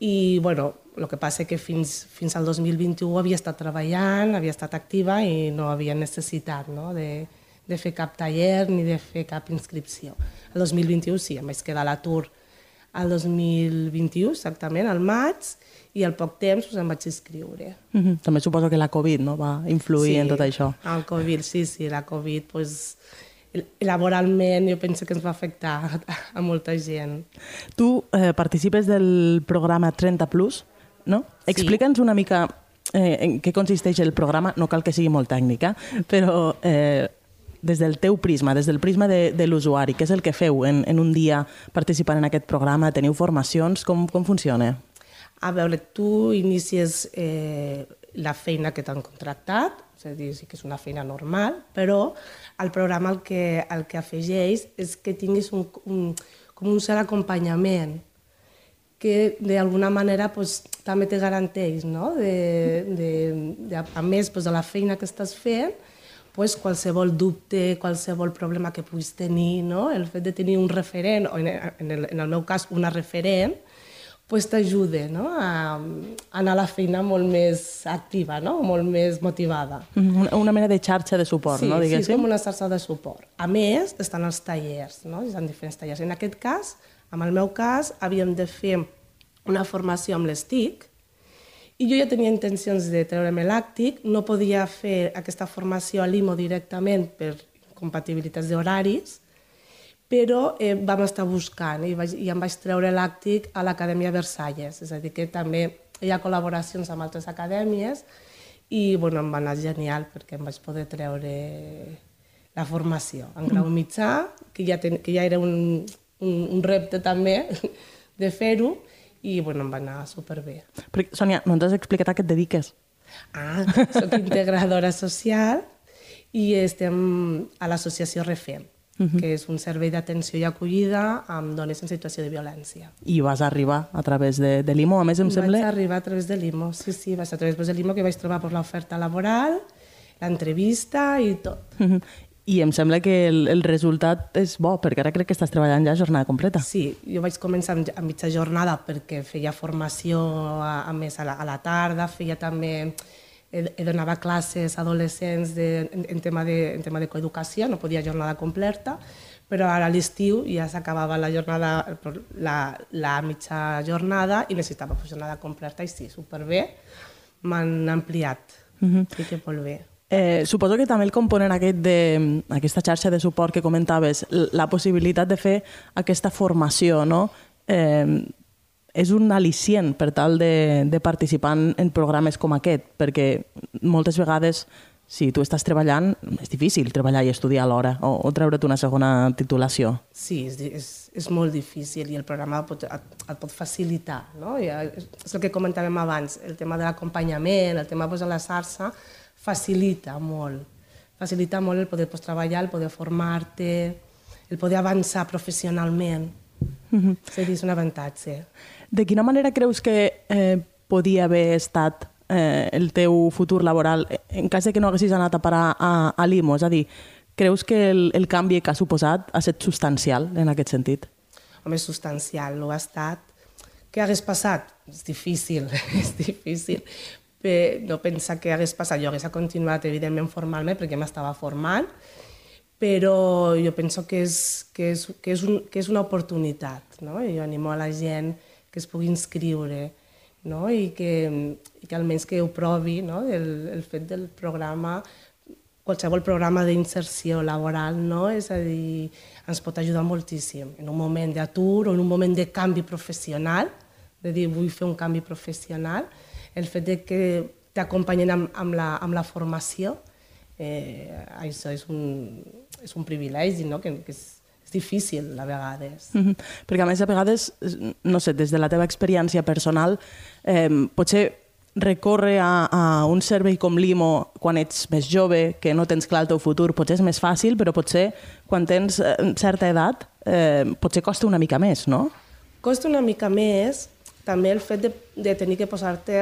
i bueno, el que passa que fins, fins al 2021 havia estat treballant, havia estat activa i no havia necessitat no? de, de fer cap taller ni de fer cap inscripció. El 2021 sí, em vaig quedar a l'atur el 2021, exactament, al maig, i al poc temps doncs, em vaig inscriure. Mm -hmm. També suposo que la Covid no, va influir sí, en tot això. el Covid, sí, sí, la Covid, doncs, laboralment jo penso que ens va afectar a molta gent. Tu eh, participes del programa 30 Plus, no? Sí. Explica'ns una mica eh, en què consisteix el programa, no cal que sigui molt tècnica, però eh, des del teu prisma, des del prisma de, de l'usuari, què és el que feu en, en un dia participant en aquest programa? Teniu formacions? Com, com funciona? A veure, tu inicies eh, la feina que t'han contractat, és a dir, sí que és una feina normal, però el programa el que, el que afegeix és que tinguis un, un, com un cert acompanyament que d'alguna manera pues, també te garanteix, no? de, de, de, a més pues, de la feina que estàs fent, pues, qualsevol dubte, qualsevol problema que puguis tenir, no? el fet de tenir un referent, o en en el, en el meu cas una referent, pues, t'ajuda no? a, a anar a la feina molt més activa, no? molt més motivada. Una, una mena de xarxa de suport, sí, no? Sí, és Diguéssim. com una xarxa de suport. A més, estan els tallers, no? Hi ha diferents tallers. En aquest cas, en el meu cas, havíem de fer una formació amb les TIC i jo ja tenia intencions de treure'm l'àctic, no podia fer aquesta formació a l'IMO directament per compatibilitats d'horaris, però eh, vam estar buscant i, vaig, i em vaig treure l'àctic a l'Acadèmia Versalles, és a dir, que també hi ha col·laboracions amb altres acadèmies i bueno, em va anar genial perquè em vaig poder treure la formació en grau mitjà, que ja, ten, que ja era un, un, un repte també de fer-ho, i bueno, em va anar superbé. Perquè, Sònia, no ens has explicat a què et dediques. Ah, soc integradora social i estem a l'associació REFEM, uh -huh. que és un servei d'atenció i acollida amb dones en situació de violència. I vas arribar a través de, de l'IMO, a més em Vaig sembla... arribar a través de l'IMO, sí, sí, vaig a través de l'IMO que vaig trobar per l'oferta laboral, l'entrevista i tot. Uh -huh. I em sembla que el, el resultat és bo, perquè ara crec que estàs treballant ja jornada completa. Sí, jo vaig començar a mitja jornada perquè feia formació a, a més a la, a la tarda, feia també donava classes a adolescents de, en, en, tema de, en tema de coeducació, no podia jornada completa, però ara a l'estiu ja s'acabava la jornada, la, la mitja jornada i necessitava jornada completa i sí, superbé, m'han ampliat, uh -huh. i que molt bé. Eh, suposo que també el component aquest de, aquesta xarxa de suport que comentaves, la possibilitat de fer aquesta formació, no? Eh, és un al·licient per tal de, de participar en, programes com aquest, perquè moltes vegades, si tu estàs treballant, és difícil treballar i estudiar alhora, o, o treure't una segona titulació. Sí, és, és, és molt difícil i el programa pot, et, et pot facilitar. No? I és el que comentàvem abans, el tema de l'acompanyament, el tema de la xarxa, facilita molt. Facilita molt el poder pues, treballar, el poder formar-te, el poder avançar professionalment. Mm -hmm. Sí, és un avantatge. De quina manera creus que eh, podia haver estat eh, el teu futur laboral en cas de que no haguessis anat a parar a, a l'IMO? És a dir, creus que el, el canvi que ha suposat ha estat substancial en aquest sentit? Home, substancial, no ha estat. Què hagués passat? És difícil, és difícil. Bé, no pensar que hagués passat. Jo hagués continuat, evidentment, formalment, perquè m'estava formant, però jo penso que és, que és, que és, un, que és una oportunitat. No? Jo animo a la gent que es pugui inscriure no? I, que, i que almenys que ho provi, no? el, el fet del programa, qualsevol programa d'inserció laboral, no? és a dir, ens pot ajudar moltíssim en un moment d'atur o en un moment de canvi professional, de dir vull fer un canvi professional, el fet de que t'acompanyen amb, amb, la, amb la formació, eh, això és un, és un privilegi, no? que, que és, és difícil a vegades. Mm -hmm. Perquè a més a vegades, no sé, des de la teva experiència personal, eh, potser recórrer a, a un servei com l'IMO quan ets més jove, que no tens clar el teu futur, potser és més fàcil, però potser quan tens eh, certa edat eh, potser costa una mica més, no? Costa una mica més també el fet de, de tenir que posar-te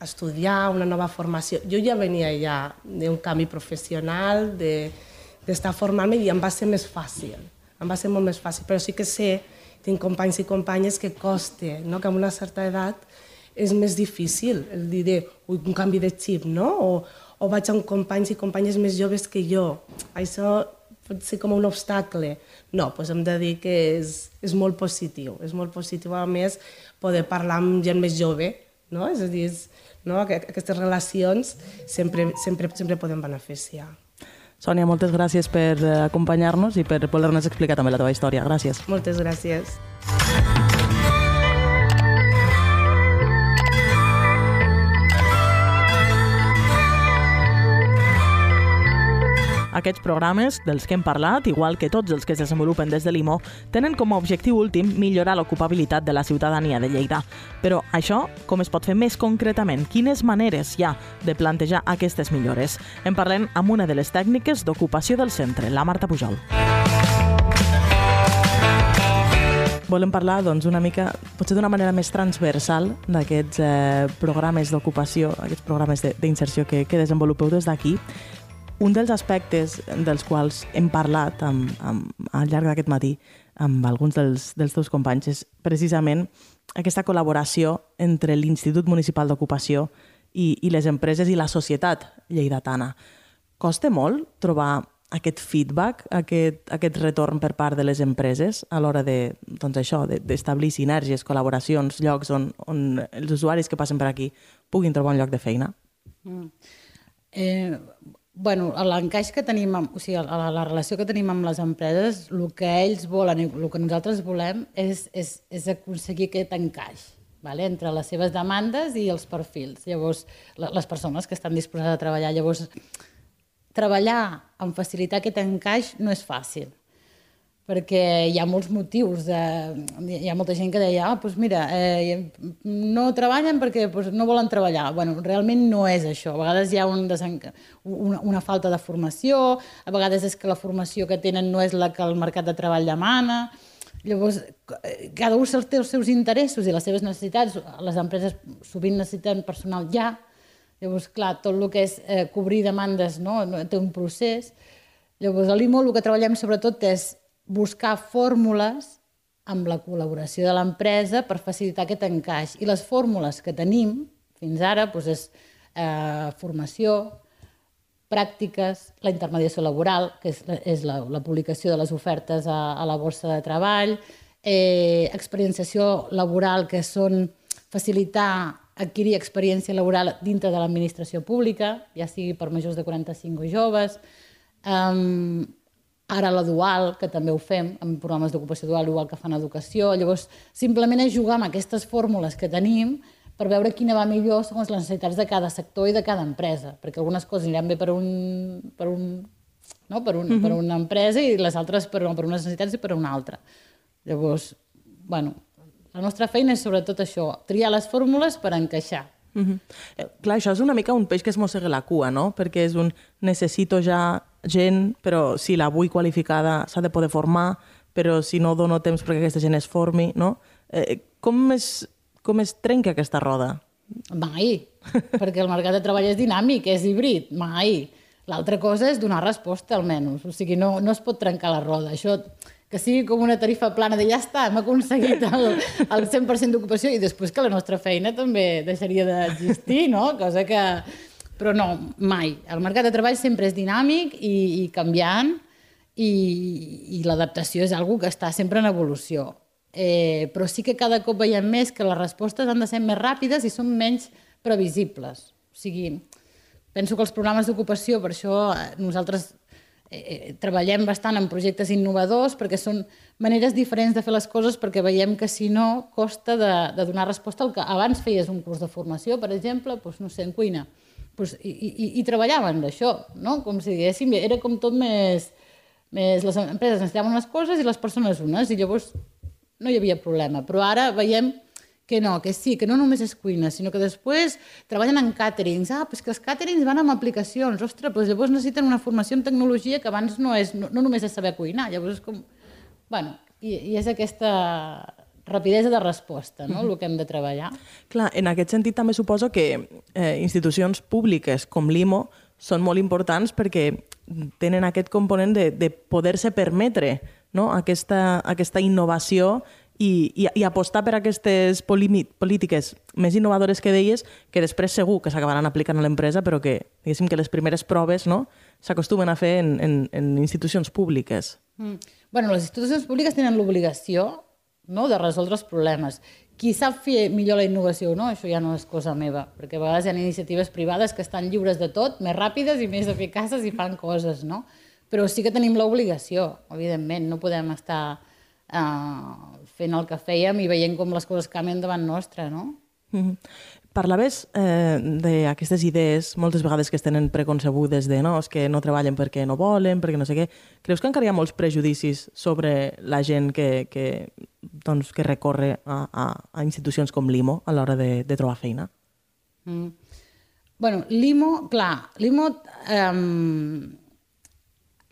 a estudiar una nova formació. Jo ja venia ja d'un canvi professional, d'estar de, formant-me i em va ser més fàcil em va ser molt més fàcil, però sí que sé, tinc companys i companyes que costa, no? que amb una certa edat és més difícil el dir de, ui, un canvi de xip, no? O, o vaig amb companys i companyes més joves que jo. Això pot ser com un obstacle. No, doncs hem de dir que és, és molt positiu. És molt positiu, a més, poder parlar amb gent més jove, no? És a dir, és, no? aquestes relacions sempre, sempre, sempre poden beneficiar. Sònia, moltes gràcies per acompanyar-nos i per voler-nos explicar també la teva història. Gràcies. Moltes gràcies. Aquests programes, dels que hem parlat, igual que tots els que es desenvolupen des de l'IMO, tenen com a objectiu últim millorar l'ocupabilitat de la ciutadania de Lleida. Però això, com es pot fer més concretament? Quines maneres hi ha de plantejar aquestes millores? En parlem amb una de les tècniques d'ocupació del centre, la Marta Pujol. Volem parlar doncs, una mica, potser d'una manera més transversal, d'aquests eh, programes d'ocupació, aquests programes d'inserció que, que desenvolupeu des d'aquí. Un dels aspectes dels quals hem parlat amb, amb, al llarg d'aquest matí amb alguns dels, dels teus companys és precisament aquesta col·laboració entre l'Institut Municipal d'Ocupació i, i les empreses i la societat lleidatana. Costa molt trobar aquest feedback, aquest, aquest retorn per part de les empreses a l'hora de, doncs això, d'establir sinergies, col·laboracions, llocs on, on els usuaris que passen per aquí puguin trobar un lloc de feina? Mm. Eh, bueno, l'encaix que tenim, amb, o sigui, la, la relació que tenim amb les empreses, el que ells volen i el que nosaltres volem és, és, és aconseguir aquest encaix vale? entre les seves demandes i els perfils. Llavors, les persones que estan disposades a treballar. Llavors, treballar en facilitar aquest encaix no és fàcil perquè hi ha molts motius. De, hi ha molta gent que deia, ah, doncs mira, eh, no treballen perquè doncs, no volen treballar. bueno, realment no és això. A vegades hi ha un una, una falta de formació, a vegades és que la formació que tenen no és la que el mercat de treball demana. Llavors, cada un té els seus interessos i les seves necessitats. Les empreses sovint necessiten personal ja, Llavors, clar, tot el que és eh, cobrir demandes no? té un procés. Llavors, a l'IMO el que treballem sobretot és buscar fórmules amb la col·laboració de l'empresa per facilitar aquest encaix. I les fórmules que tenim fins ara doncs és eh, formació, pràctiques, la intermediació laboral, que és, és la, la publicació de les ofertes a, a la borsa de treball, eh, experienciació laboral, que són facilitar adquirir experiència laboral dintre de l'administració pública, ja sigui per majors de 45 o joves, um, ara la dual, que també ho fem, amb programes d'ocupació dual, igual que fan educació. Llavors, simplement és jugar amb aquestes fórmules que tenim per veure quina va millor segons les necessitats de cada sector i de cada empresa, perquè algunes coses aniran bé per un, per un, no? per, un, uh -huh. per una empresa i les altres per, per unes necessitats i per una altra. Llavors, bueno, la nostra feina és sobretot això, triar les fórmules per encaixar. Mm -hmm. clar, això és una mica un peix que es mossega la cua, no? Perquè és un necessito ja gent, però si la vull qualificada s'ha de poder formar, però si no dono temps perquè aquesta gent es formi, no? Eh, com, es, com es trenca aquesta roda? Mai, perquè el mercat de treball és dinàmic, és híbrid, mai. L'altra cosa és donar resposta, almenys. O sigui, no, no es pot trencar la roda. Això que sigui com una tarifa plana de ja està, hem aconseguit el, el 100% d'ocupació i després que la nostra feina també deixaria d'existir, no? Cosa que... Però no, mai. El mercat de treball sempre és dinàmic i, i canviant i, i l'adaptació és algo que està sempre en evolució. Eh, però sí que cada cop veiem més que les respostes han de ser més ràpides i són menys previsibles. O sigui, penso que els programes d'ocupació, per això eh, nosaltres Eh, eh, treballem bastant en projectes innovadors perquè són maneres diferents de fer les coses perquè veiem que si no costa de, de donar resposta al que abans feies un curs de formació, per exemple, doncs, no sé, en cuina, doncs, i, i, i treballaven d'això, no? com si diguéssim, era com tot més, més... Les empreses necessitaven unes coses i les persones unes, i llavors no hi havia problema. Però ara veiem que no, que sí, que no només és cuina, sinó que després treballen en càterings. Ah, però que els càterings van amb aplicacions. Ostres, doncs llavors necessiten una formació en tecnologia que abans no, és, no, no només és saber cuinar. Llavors és com... Bueno, i, i és aquesta rapidesa de resposta, no?, el que hem de treballar. Clar, en aquest sentit també suposo que eh, institucions públiques com l'IMO són molt importants perquè tenen aquest component de, de poder-se permetre no? aquesta, aquesta innovació i, i, i apostar per aquestes polítiques més innovadores que deies, que després segur que s'acabaran aplicant a l'empresa, però que, diguéssim, que les primeres proves no, s'acostumen a fer en, en, en institucions públiques. Mm. Bueno, les institucions públiques tenen l'obligació no, de resoldre els problemes. Qui sap fer millor la innovació o no, això ja no és cosa meva, perquè a vegades hi ha iniciatives privades que estan lliures de tot, més ràpides i més eficaces i fan coses, no? Però sí que tenim l'obligació, evidentment, no podem estar eh, fent el que fèiem i veient com les coses canvien davant nostre, no? Mm -hmm. Parlaves eh, d'aquestes idees, moltes vegades que es tenen preconcebudes de no, és que no treballen perquè no volen, perquè no sé què. Creus que encara hi ha molts prejudicis sobre la gent que, que, doncs, que recorre a, a, a institucions com l'IMO a l'hora de, de trobar feina? Mm. bueno, l'IMO, clar, l'IMO eh,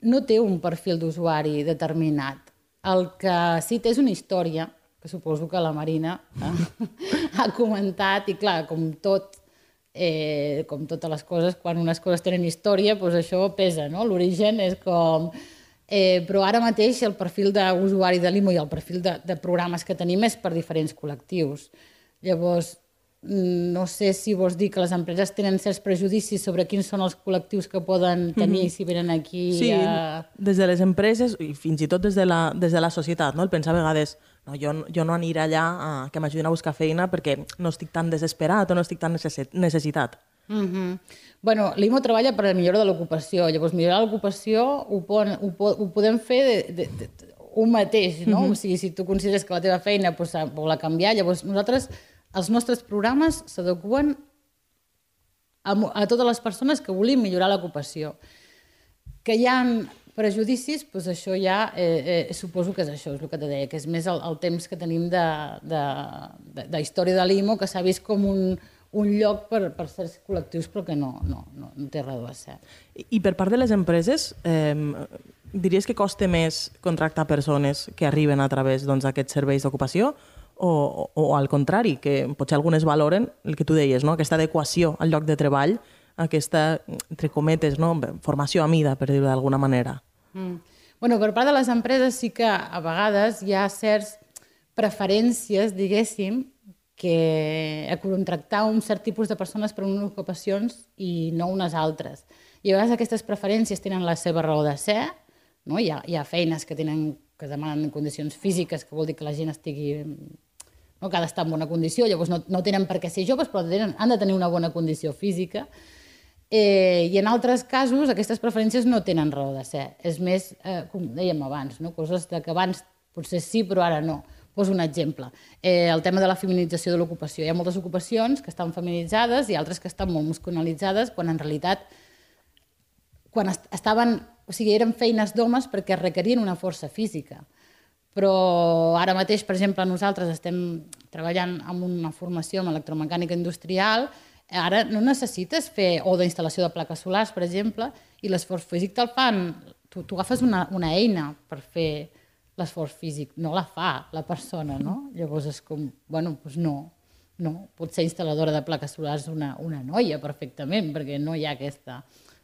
no té un perfil d'usuari determinat. El que té és una història que suposo que la Marina ha, ha comentat, i clar, com tot, eh, com totes les coses, quan unes coses tenen història, doncs això pesa, no? L'origen és com... Eh, però ara mateix el perfil d'usuari de l'IMO i el perfil de, de programes que tenim és per diferents col·lectius. Llavors, no sé si vols dir que les empreses tenen certs prejudicis sobre quins són els col·lectius que poden tenir mm -hmm. si venen aquí sí, a... des de les empreses i fins i tot des de la, des de la societat, no? el pensar a vegades no, jo, jo no aniré allà a que m'ajudin a buscar feina perquè no estic tan desesperat o no estic tan necessitat. Mm -hmm. bueno, L'IMO treballa per la millora de l'ocupació, llavors millorar l'ocupació ho, pon, ho, ho podem fer de, de, de, un mateix, no? Mm -hmm. O sigui, si tu consideres que la teva feina pues, vol canviar, llavors nosaltres els nostres programes s'adequen a, a totes les persones que volim millorar l'ocupació. Que hi ha prejudicis, doncs això ja eh, eh, suposo que és això, és el que te deia, que és més el, el temps que tenim de, de, de, de història de l'IMO, que s'ha vist com un, un lloc per, per certs col·lectius, però que no, no, no, no té res de ser. I, I per part de les empreses, eh, diries que costa més contractar persones que arriben a través doncs, d'aquests doncs, serveis d'ocupació o, o, al contrari, que potser algunes valoren el que tu deies, no? aquesta adequació al lloc de treball, aquesta, entre cometes, no? formació a mida, per dir-ho d'alguna manera. Mm. Bueno, per part de les empreses sí que a vegades hi ha certs preferències, diguéssim, que a contractar un cert tipus de persones per unes ocupacions i no unes altres. I a vegades aquestes preferències tenen la seva raó de ser, no? hi, ha, hi ha feines que, tenen, que demanen condicions físiques, que vol dir que la gent estigui no? que ha d'estar en bona condició, llavors no, no tenen per què ser joves, però tenen, han de tenir una bona condició física. Eh, I en altres casos aquestes preferències no tenen raó de ser. És més, eh, com dèiem abans, no? coses de que abans potser sí, però ara no. Poso un exemple. Eh, el tema de la feminització de l'ocupació. Hi ha moltes ocupacions que estan feminitzades i altres que estan molt muscularitzades, quan en realitat quan est estaven, o sigui, eren feines d'homes perquè requerien una força física. Però ara mateix, per exemple, nosaltres estem treballant amb una formació en electromecànica industrial, ara no necessites fer o d'instal·lació de plaques solars, per exemple, i l'esforç físic te'l fan, tu, tu agafes una, una eina per fer l'esforç físic, no la fa la persona, no? Llavors és com, bueno, doncs no, no, pot ser instal·ladora de plaques solars una, una noia perfectament, perquè no hi ha aquesta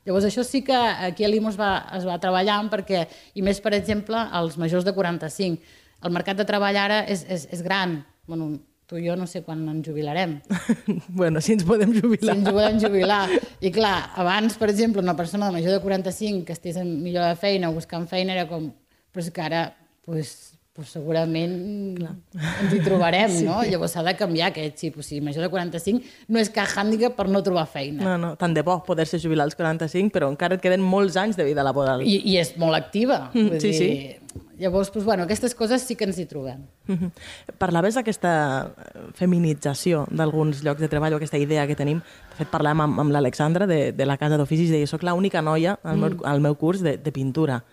Llavors això sí que aquí a l'IMO es va, es va treballar perquè, i més per exemple, els majors de 45. El mercat de treball ara és, és, és gran. Bueno, tu i jo no sé quan ens jubilarem. bueno, si ens podem jubilar. Si ens podem jubilar. I clar, abans, per exemple, una persona de major de 45 que estigués en millor de feina o buscant feina era com... Però és que ara, pues, pues segurament Clar. ens hi trobarem, sí. no? Llavors s'ha de canviar aquest xip. O sigui, major de 45 no és cap hàndicap per no trobar feina. No, no, tant de bo poder-se jubilar als 45, però encara et queden molts anys de vida laboral. I, i és molt activa. Mm, sí, dir, sí. Llavors, pues, bueno, aquestes coses sí que ens hi trobem. Mm -hmm. Parlaves d'aquesta feminització d'alguns llocs de treball o aquesta idea que tenim. De fet, parlàvem amb, amb l'Alexandra de, de la Casa d'Oficis i deia, soc l'única noia al, mm. meu, al meu curs de, de pintura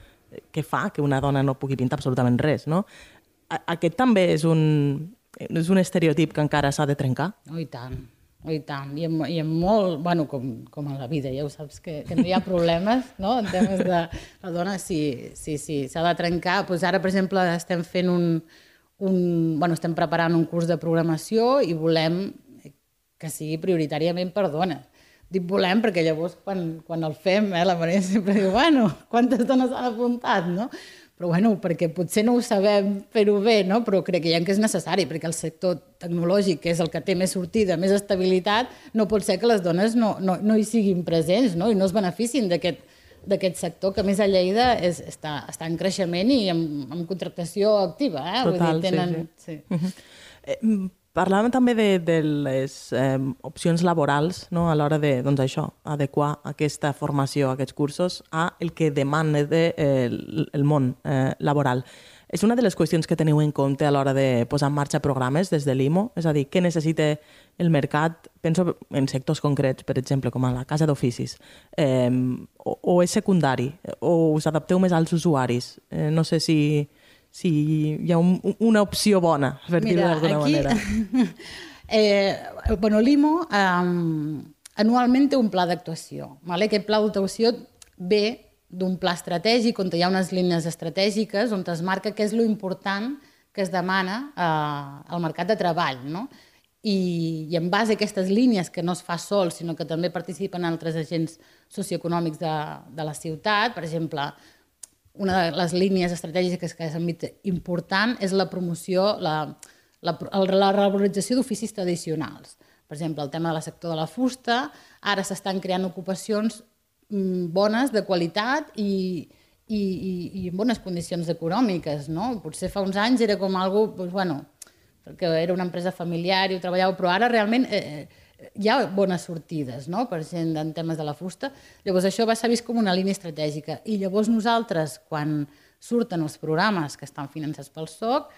que fa que una dona no pugui pintar absolutament res, no? Aquest també és un, és un estereotip que encara s'ha de trencar? Oh, I tant, oh, i tant. I en, i en molt, bueno, com, com a la vida, ja ho saps, que, que no hi ha problemes, no?, en temes de la dona, sí, sí, sí, s'ha de trencar. Pues ara, per exemple, estem fent un, un, bueno, estem preparant un curs de programació i volem que sigui prioritàriament per dones. Dic volem perquè llavors quan, quan el fem, eh, la Maria sempre diu, bueno, quantes dones han apuntat, no? Però bueno, perquè potser no ho sabem fer-ho bé, no? però crec que ja que és necessari, perquè el sector tecnològic, que és el que té més sortida, més estabilitat, no pot ser que les dones no, no, no hi siguin presents no? i no es beneficin d'aquest d'aquest sector, que més a Lleida és, està, està en creixement i amb, amb contractació activa. Eh? Total, Vull dir, tenen... sí, sí. sí. Uh -huh. Parlàvem també de, de les eh, opcions laborals no? a l'hora de doncs això, adequar aquesta formació, aquests cursos, a el que demana de, eh, el, el món eh, laboral. És una de les qüestions que teniu en compte a l'hora de posar en marxa programes des de l'IMO? És a dir, què necessita el mercat? Penso en sectors concrets, per exemple, com a la casa d'oficis. Eh, o, o és secundari? O us adapteu més als usuaris? Eh, no sé si, si hi ha un, una opció bona, per dir-ho d'alguna manera. eh, bueno, l'IMO eh, anualment té un pla d'actuació. Vale? Aquest pla d'actuació ve d'un pla estratègic on hi ha unes línies estratègiques on es marca què és lo important que es demana eh, al mercat de treball. No? I, I en base a aquestes línies, que no es fa sol, sinó que també participen altres agents socioeconòmics de, de la ciutat, per exemple, una de les línies estratègiques que és important és la promoció, la, la, la revalorització d'oficis tradicionals. Per exemple, el tema del sector de la fusta, ara s'estan creant ocupacions mm, bones, de qualitat i, i, i, i en bones condicions econòmiques. No? Potser fa uns anys era com algo, doncs, bueno, perquè era una empresa familiar i ho treballava, però ara realment eh, eh, hi ha bones sortides no? per gent en temes de la fusta. Llavors això va ser vist com una línia estratègica. I llavors nosaltres, quan surten els programes que estan finançats pel SOC,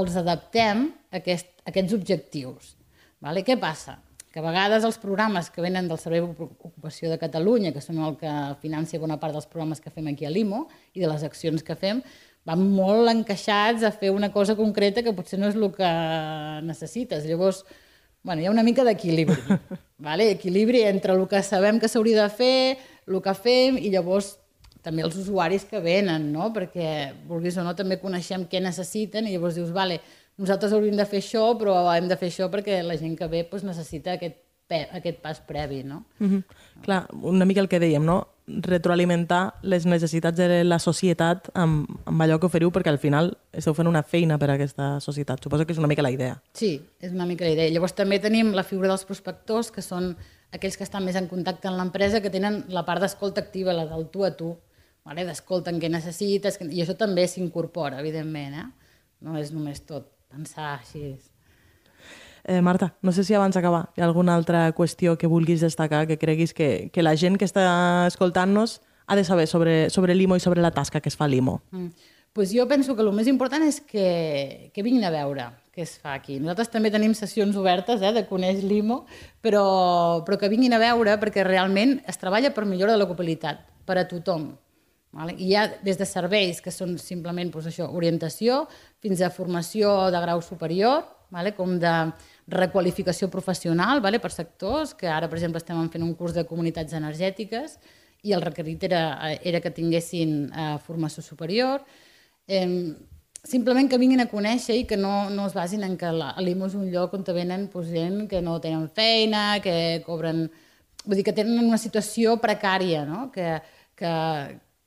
els adaptem a, aquest, a aquests objectius. Vale? Què passa? Que a vegades els programes que venen del Servei d'Ocupació de Catalunya, que són el que financia bona part dels programes que fem aquí a l'IMO i de les accions que fem, van molt encaixats a fer una cosa concreta que potser no és el que necessites. Llavors, bueno, hi ha una mica d'equilibri. vale? Equilibri entre el que sabem que s'hauria de fer, el que fem, i llavors també els usuaris que venen, no? perquè vulguis o no també coneixem què necessiten i llavors dius, vale, nosaltres hauríem de fer això, però hem de fer això perquè la gent que ve doncs, necessita aquest, aquest pas previ. No? Mm -hmm. Clar, una mica el que dèiem, no? retroalimentar les necessitats de la societat amb, amb allò que oferiu, perquè al final esteu fent una feina per a aquesta societat. Suposo que és una mica la idea. Sí, és una mica la idea. Llavors també tenim la figura dels prospectors, que són aquells que estan més en contacte amb l'empresa, que tenen la part d'escolta activa, la del tu a tu, vale? d'escolten què necessites, i això també s'incorpora, evidentment, eh? no és només tot pensar així. Eh, Marta, no sé si abans d'acabar hi ha alguna altra qüestió que vulguis destacar, que creguis que, que la gent que està escoltant-nos ha de saber sobre, sobre l'IMO i sobre la tasca que es fa a l'IMO. Mm. Pues jo penso que el més important és que, que vinguin a veure què es fa aquí. Nosaltres també tenim sessions obertes eh, de conèixer l'IMO, però, però que vinguin a veure perquè realment es treballa per millora de l'ocupabilitat, per a tothom. Vale? I hi ha des de serveis que són simplement doncs, això, orientació fins a formació de grau superior, vale? com de requalificació professional vale? per sectors, que ara, per exemple, estem fent un curs de comunitats energètiques i el requerit era, era que tinguessin eh, formació superior. Eh, simplement que vinguin a conèixer i que no, no es basin en que l'IMO és un lloc on venen doncs, gent que no tenen feina, que cobren... Vull dir, que tenen una situació precària, no? que, que,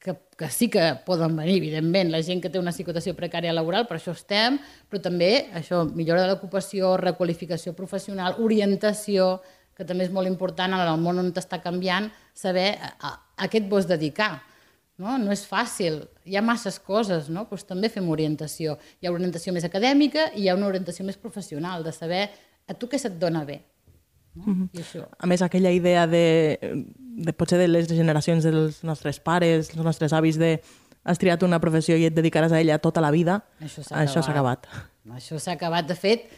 que, que sí que poden venir, evidentment, la gent que té una situació precària laboral, per això estem, però també això, millora de l'ocupació, requalificació professional, orientació, que també és molt important en el món on està canviant, saber a, a, a què et vols dedicar. No? no és fàcil, hi ha masses coses, no? pues també fem orientació. Hi ha orientació més acadèmica i hi ha una orientació més professional, de saber a tu què se't dona bé. No? Mm -hmm. I això. A més, aquella idea de de, potser de les generacions dels nostres pares, els nostres avis, de has triat una professió i et dedicaràs a ella tota la vida, això s'ha acabat. acabat. Això s'ha acabat. De fet,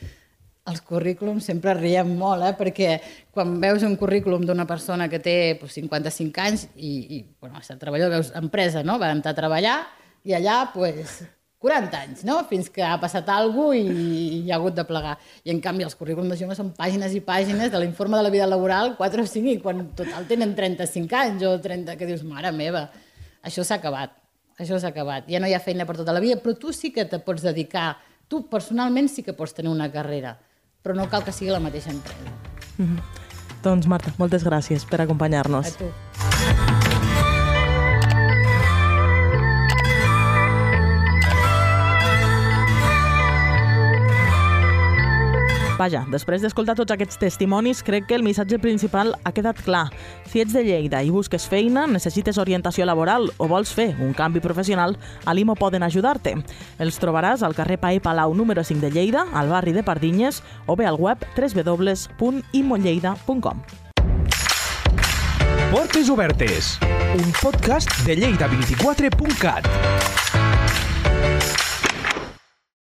els currículums sempre riem molt, eh? perquè quan veus un currículum d'una persona que té pues, 55 anys i, i bueno, està treballador, veus empresa, no? va entrar a treballar i allà pues, 40 anys, no? fins que ha passat alguna cosa i, i ha hagut de plegar. I en canvi els currículums de joves són pàgines i pàgines de l'informe de la vida laboral, 4 o 5, i quan total tenen 35 anys o 30, que dius, mare meva, això s'ha acabat, això s'ha acabat. Ja no hi ha feina per tota la vida, però tu sí que te pots dedicar, tu personalment sí que pots tenir una carrera, però no cal que sigui la mateixa empresa. Mm -hmm. Doncs Marta, moltes gràcies per acompanyar-nos. A tu. Vaja, després d'escoltar tots aquests testimonis, crec que el missatge principal ha quedat clar. Si ets de Lleida i busques feina, necessites orientació laboral o vols fer un canvi professional, a l'IMO poden ajudar-te. Els trobaràs al carrer Pae Palau número 5 de Lleida, al barri de Pardinyes, o bé al web www.imolleida.com. Portes Obertes, un podcast de Lleida24.cat.